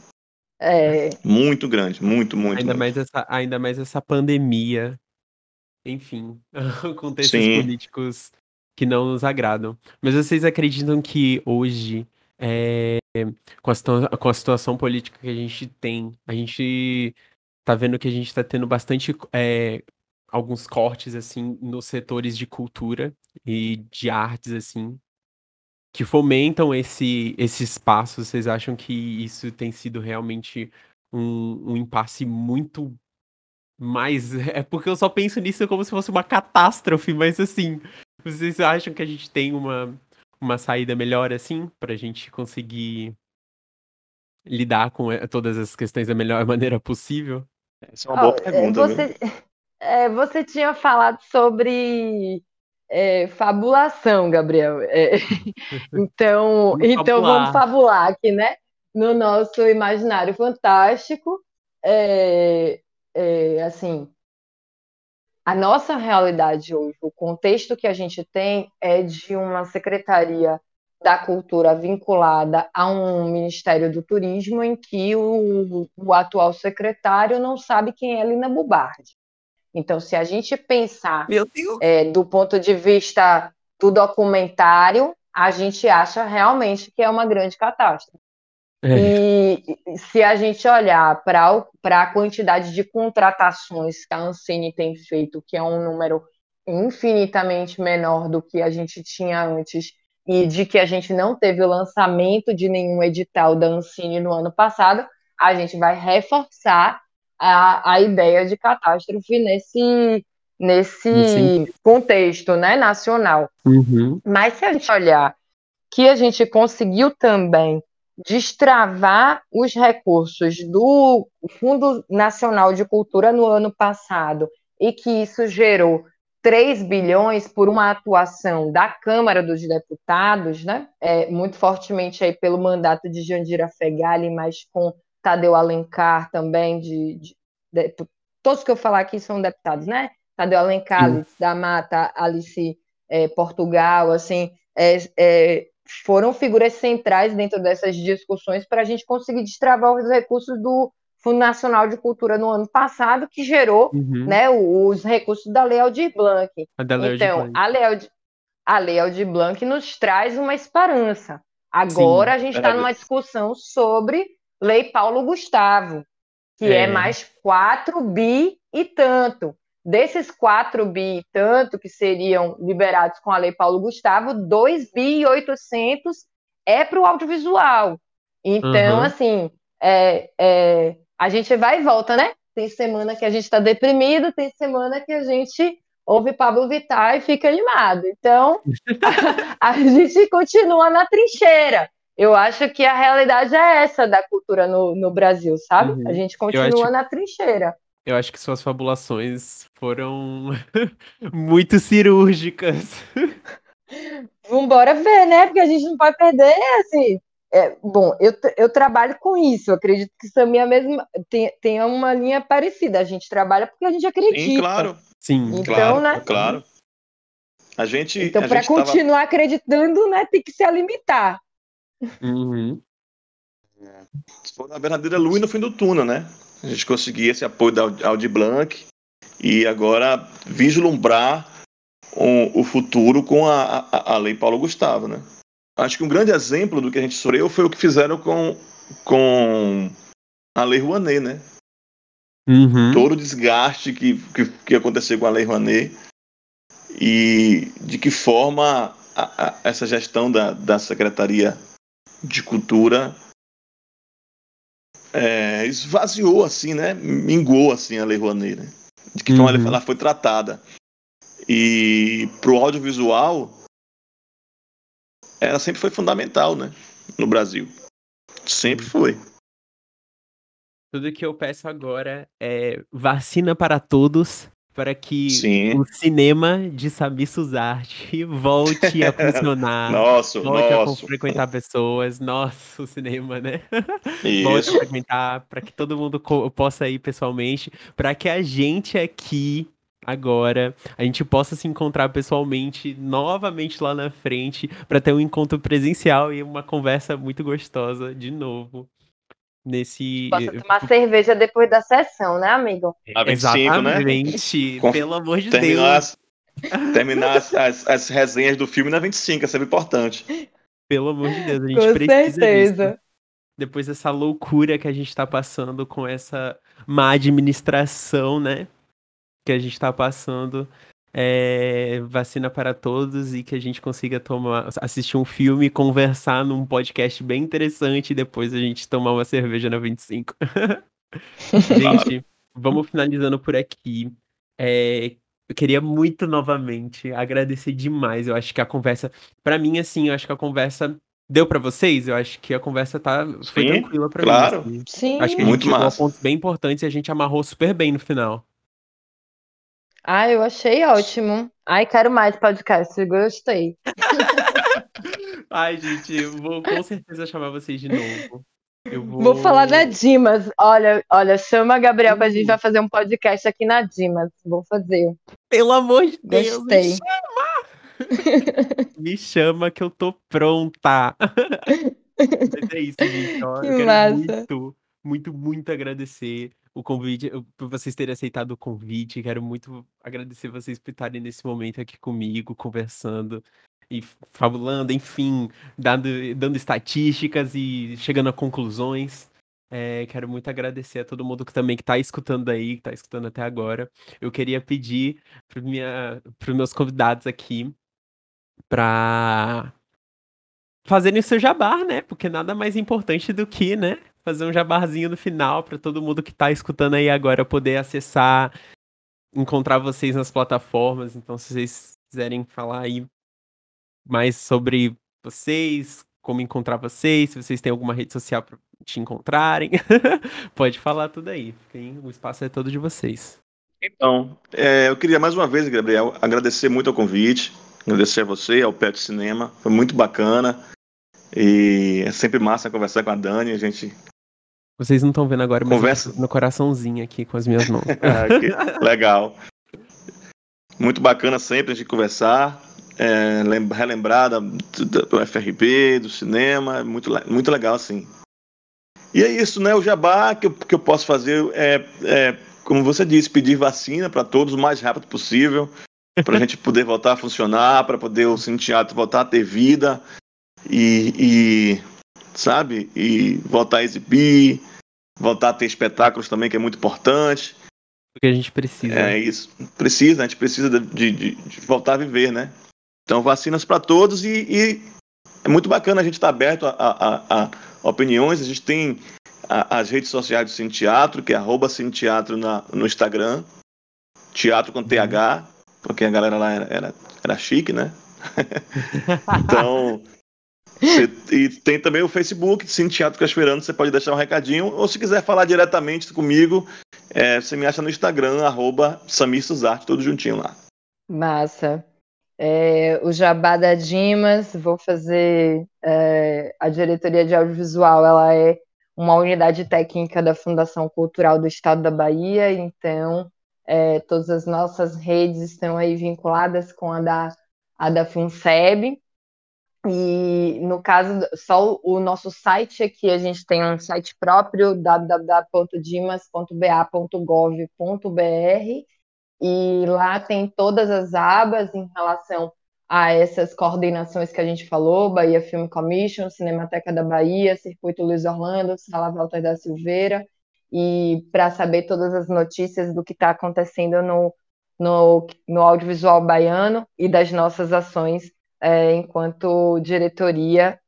É. Muito grande, muito, muito. Ainda, mais essa, ainda mais essa pandemia. Enfim, contextos sim. políticos que não nos agradam. Mas vocês acreditam que hoje é, com, a, com a situação política que a gente tem, a gente tá vendo que a gente tá tendo bastante é, alguns cortes assim nos setores de cultura e de artes assim que fomentam esse esse espaço. Vocês acham que isso tem sido realmente um, um impasse muito mais é porque eu só penso nisso como se fosse uma catástrofe, mas assim, vocês acham que a gente tem uma uma saída melhor assim para a gente conseguir lidar com eh, todas as questões da melhor maneira possível? Essa é uma boa oh, pergunta. Você, é, você tinha falado sobre é, fabulação, Gabriel. É, então, vamos então vamos fabular aqui, né? No nosso imaginário fantástico. É, é, assim, a nossa realidade hoje, o contexto que a gente tem é de uma secretaria da cultura vinculada a um Ministério do Turismo em que o, o atual secretário não sabe quem é Lina Bubardi. Então, se a gente pensar é, do ponto de vista do documentário, a gente acha realmente que é uma grande catástrofe. É. E se a gente olhar para a quantidade de contratações que a Ancine tem feito, que é um número infinitamente menor do que a gente tinha antes, e de que a gente não teve o lançamento de nenhum edital da Ancine no ano passado, a gente vai reforçar a, a ideia de catástrofe nesse, nesse contexto né, nacional. Uhum. Mas se a gente olhar que a gente conseguiu também destravar os recursos do Fundo Nacional de Cultura no ano passado e que isso gerou 3 bilhões por uma atuação da Câmara dos Deputados, né? É, muito fortemente aí pelo mandato de Jandira Fegali, mas com Tadeu Alencar também, de, de, de, todos que eu falar aqui são deputados, né? Tadeu Alencar, Alice da Mata, Alice é, Portugal, assim, é, é foram figuras centrais dentro dessas discussões para a gente conseguir destravar os recursos do Fundo Nacional de Cultura no ano passado, que gerou uhum. né, os recursos da Lei Aldir Blanc. A Lei então, Blanc. A, Lei Aldir, a Lei Aldir Blanc nos traz uma esperança. Agora Sim, a gente está numa discussão sobre Lei Paulo Gustavo, que é. é mais 4 bi e tanto. Desses 4 bi e tanto que seriam liberados com a Lei Paulo Gustavo, 2 bi e 800 é para o audiovisual. Então, uhum. assim, é, é, a gente vai e volta, né? Tem semana que a gente está deprimido, tem semana que a gente ouve Pablo Vittar e fica animado. Então, a, a gente continua na trincheira. Eu acho que a realidade é essa da cultura no, no Brasil, sabe? Uhum. A gente continua na trincheira. Eu acho que suas fabulações foram muito cirúrgicas. Vambora ver, né? Porque a gente não pode perder, assim. É, bom, eu, eu trabalho com isso. Eu acredito que Samir é mesma, tem, tem uma linha parecida. A gente trabalha porque a gente acredita. Sim, claro. Sim, então, claro, né? Claro. A gente. Então, para continuar tava... acreditando, né, tem que se limitar. Uhum. É. Se for na verdadeira luz no fim do túnel, né? A gente conseguir esse apoio da Audi Blanc e agora vislumbrar um, o futuro com a, a, a, Lei Paulo Gustavo, né? Acho que um grande exemplo do que a gente sofreu foi o que fizeram com, com a Lei Rouanet, né? Uhum. Todo o desgaste que, que, que, aconteceu com a Lei Rouanet e de que forma a, essa gestão da, da Secretaria de Cultura é, esvaziou assim, né? Minguou assim a Lei Rouanet, né? De que forma uhum. ela foi tratada. E para o audiovisual, ela sempre foi fundamental, né? No Brasil. Sempre foi. Tudo que eu peço agora é vacina para todos, para que Sim. o cinema de Samir Suzarte volte a funcionar. nossa, volte nossa. a frequentar pessoas. Nosso cinema, né? Isso. Volte a frequentar, para que todo mundo possa ir pessoalmente, para que a gente aqui agora, a gente possa se encontrar pessoalmente novamente lá na frente para ter um encontro presencial e uma conversa muito gostosa de novo. Nesse. Possa tomar cerveja depois da sessão, né, amigo? A 25, Exatamente. Né? Pelo amor de terminar Deus. As, terminar as, as, as, resenhas do filme na 25, é sempre importante. Pelo amor de Deus, a gente com precisa certeza. Disso. Depois dessa loucura que a gente está passando com essa má administração, né? que a gente está passando é, vacina para todos e que a gente consiga tomar, assistir um filme, conversar num podcast bem interessante e depois a gente tomar uma cerveja na 25. gente, vamos finalizando por aqui. É, eu queria muito novamente agradecer demais. Eu acho que a conversa, para mim, assim, eu acho que a conversa deu para vocês. Eu acho que a conversa tá foi Sim, tranquila para claro. mim. Assim. Sim. Acho que a gente muito pontos bem importantes e a gente amarrou super bem no final. Ah, eu achei ótimo. Ai, quero mais podcast, gostei. Ai, gente, eu vou com certeza chamar vocês de novo. Eu vou... vou falar na Dimas. Olha, olha, chama a Gabriel que a gente vai fazer um podcast aqui na Dimas. Vou fazer. Pelo amor de Deus, Gostei. me chama! me chama que eu tô pronta. Mas é isso, gente. Ó, que eu quero massa. muito, muito, muito agradecer o convite, por vocês terem aceitado o convite. Quero muito agradecer vocês por estarem nesse momento aqui comigo, conversando e fabulando, enfim, dando, dando estatísticas e chegando a conclusões. É, quero muito agradecer a todo mundo que também está escutando aí, que está escutando até agora. Eu queria pedir para os meus convidados aqui para fazerem o seu jabá, né? Porque nada mais importante do que, né? Fazer um jabarzinho no final para todo mundo que está escutando aí agora poder acessar, encontrar vocês nas plataformas. Então, se vocês quiserem falar aí mais sobre vocês, como encontrar vocês, se vocês têm alguma rede social para te encontrarem, pode falar tudo aí. O espaço é todo de vocês. Então, é, eu queria mais uma vez, Gabriel, agradecer muito o convite, agradecer a você, ao Pet Cinema, foi muito bacana. E é sempre massa conversar com a Dani, a gente vocês não estão vendo agora, mas Conversa... no coraçãozinho aqui com as minhas mãos. ah, legal. Muito bacana sempre a gente conversar, é, relembrar da, do FRB, do cinema, muito, muito legal, assim. E é isso, né? O jabá que eu, que eu posso fazer é, é, como você disse, pedir vacina para todos o mais rápido possível, para a gente poder voltar a funcionar, para poder o Cine Teatro voltar a ter vida e, e sabe? E voltar a exibir, voltar a ter espetáculos também, que é muito importante. Porque a gente precisa. É né? isso. Precisa, a gente precisa de, de, de voltar a viver, né? Então, vacinas para todos e, e, é muito bacana a gente estar tá aberto a, a, a, opiniões. A gente tem as redes sociais do Cine Teatro, que é arroba Cine Teatro na, no Instagram. Teatro com TH, porque a galera lá era, era, era chique, né? então, e tem também o Facebook, Cine Teatro Casperano, você pode deixar um recadinho, ou se quiser falar diretamente comigo, é, você me acha no Instagram, arroba Samir tudo juntinho lá. Massa. É, o Jabá da Dimas, vou fazer é, a diretoria de audiovisual, ela é uma unidade técnica da Fundação Cultural do Estado da Bahia, então é, todas as nossas redes estão aí vinculadas com a da, a da FUNSEB, E no caso, só o nosso site aqui, a gente tem um site próprio, www.dimas.ba.gov.br, e lá tem todas as abas em relação a essas coordenações que a gente falou, Bahia Film Commission, Cinemateca da Bahia, Circuito Luiz Orlando, Sala Walter da Silveira, e para saber todas as notícias do que está acontecendo no, no, no audiovisual baiano e das nossas ações é, enquanto diretoria.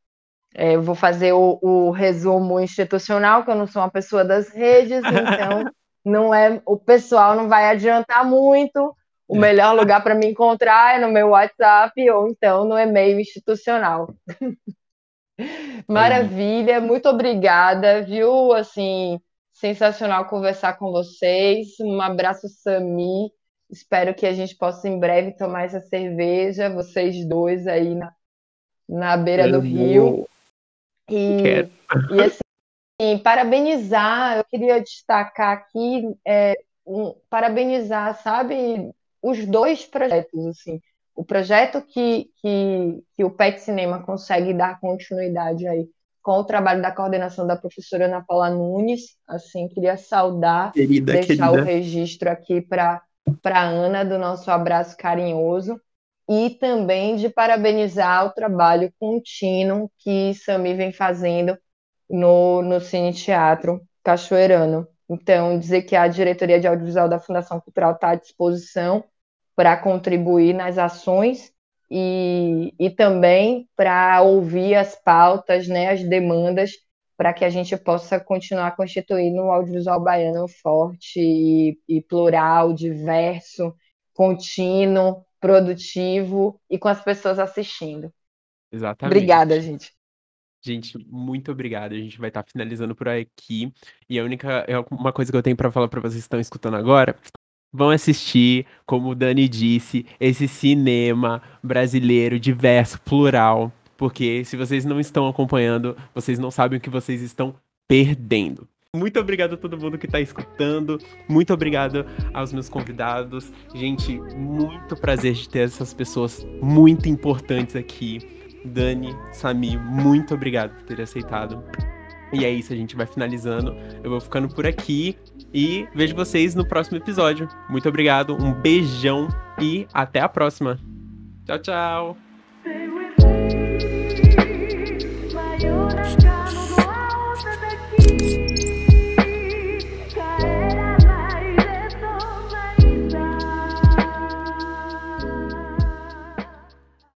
É, eu vou fazer o, o, resumo institucional, que eu não sou uma pessoa das redes, então não é o pessoal não vai adiantar muito. O é. melhor lugar para me encontrar é no meu WhatsApp ou então no e-mail institucional. Maravilha, muito obrigada, viu? Assim, sensacional conversar com vocês. Um abraço, Sami. Espero que a gente possa em breve tomar essa cerveja, vocês dois aí na, na beira eu do vou... rio. E, e assim, parabenizar, eu queria destacar aqui, é, um, parabenizar, sabe, os dois projetos, assim. O projeto que, que, que o PET Cinema consegue dar continuidade aí com o trabalho da coordenação da professora Ana Paula Nunes, assim, queria saudar, querida, deixar querida. o registro aqui para para Ana do nosso abraço carinhoso e também de parabenizar o trabalho contínuo que Sami vem fazendo no, no Cine Teatro Cachoeirano. Então, dizer que a diretoria de audiovisual da Fundação Cultural está à disposição para contribuir nas ações e, e também para ouvir as pautas, né, as demandas para que a gente possa continuar constituindo um audiovisual baiano forte e, e plural, diverso, contínuo, produtivo e com as pessoas assistindo. Exatamente. Obrigada, gente. Gente, muito obrigado. A gente vai estar tá finalizando por aqui. E a única é uma coisa que eu tenho para falar para vocês que estão escutando agora, vão assistir, como o Dani disse, esse cinema brasileiro diverso, plural, porque se vocês não estão acompanhando, vocês não sabem o que vocês estão perdendo. Muito obrigado a todo mundo que está escutando. Muito obrigado aos meus convidados. Gente, muito prazer de ter essas pessoas muito importantes aqui. Dani, Sami, muito obrigado por ter aceitado. E é isso, a gente vai finalizando. Eu vou ficando por aqui e vejo vocês no próximo episódio. Muito obrigado, um beijão e até a próxima. Tchau, tchau. Stop.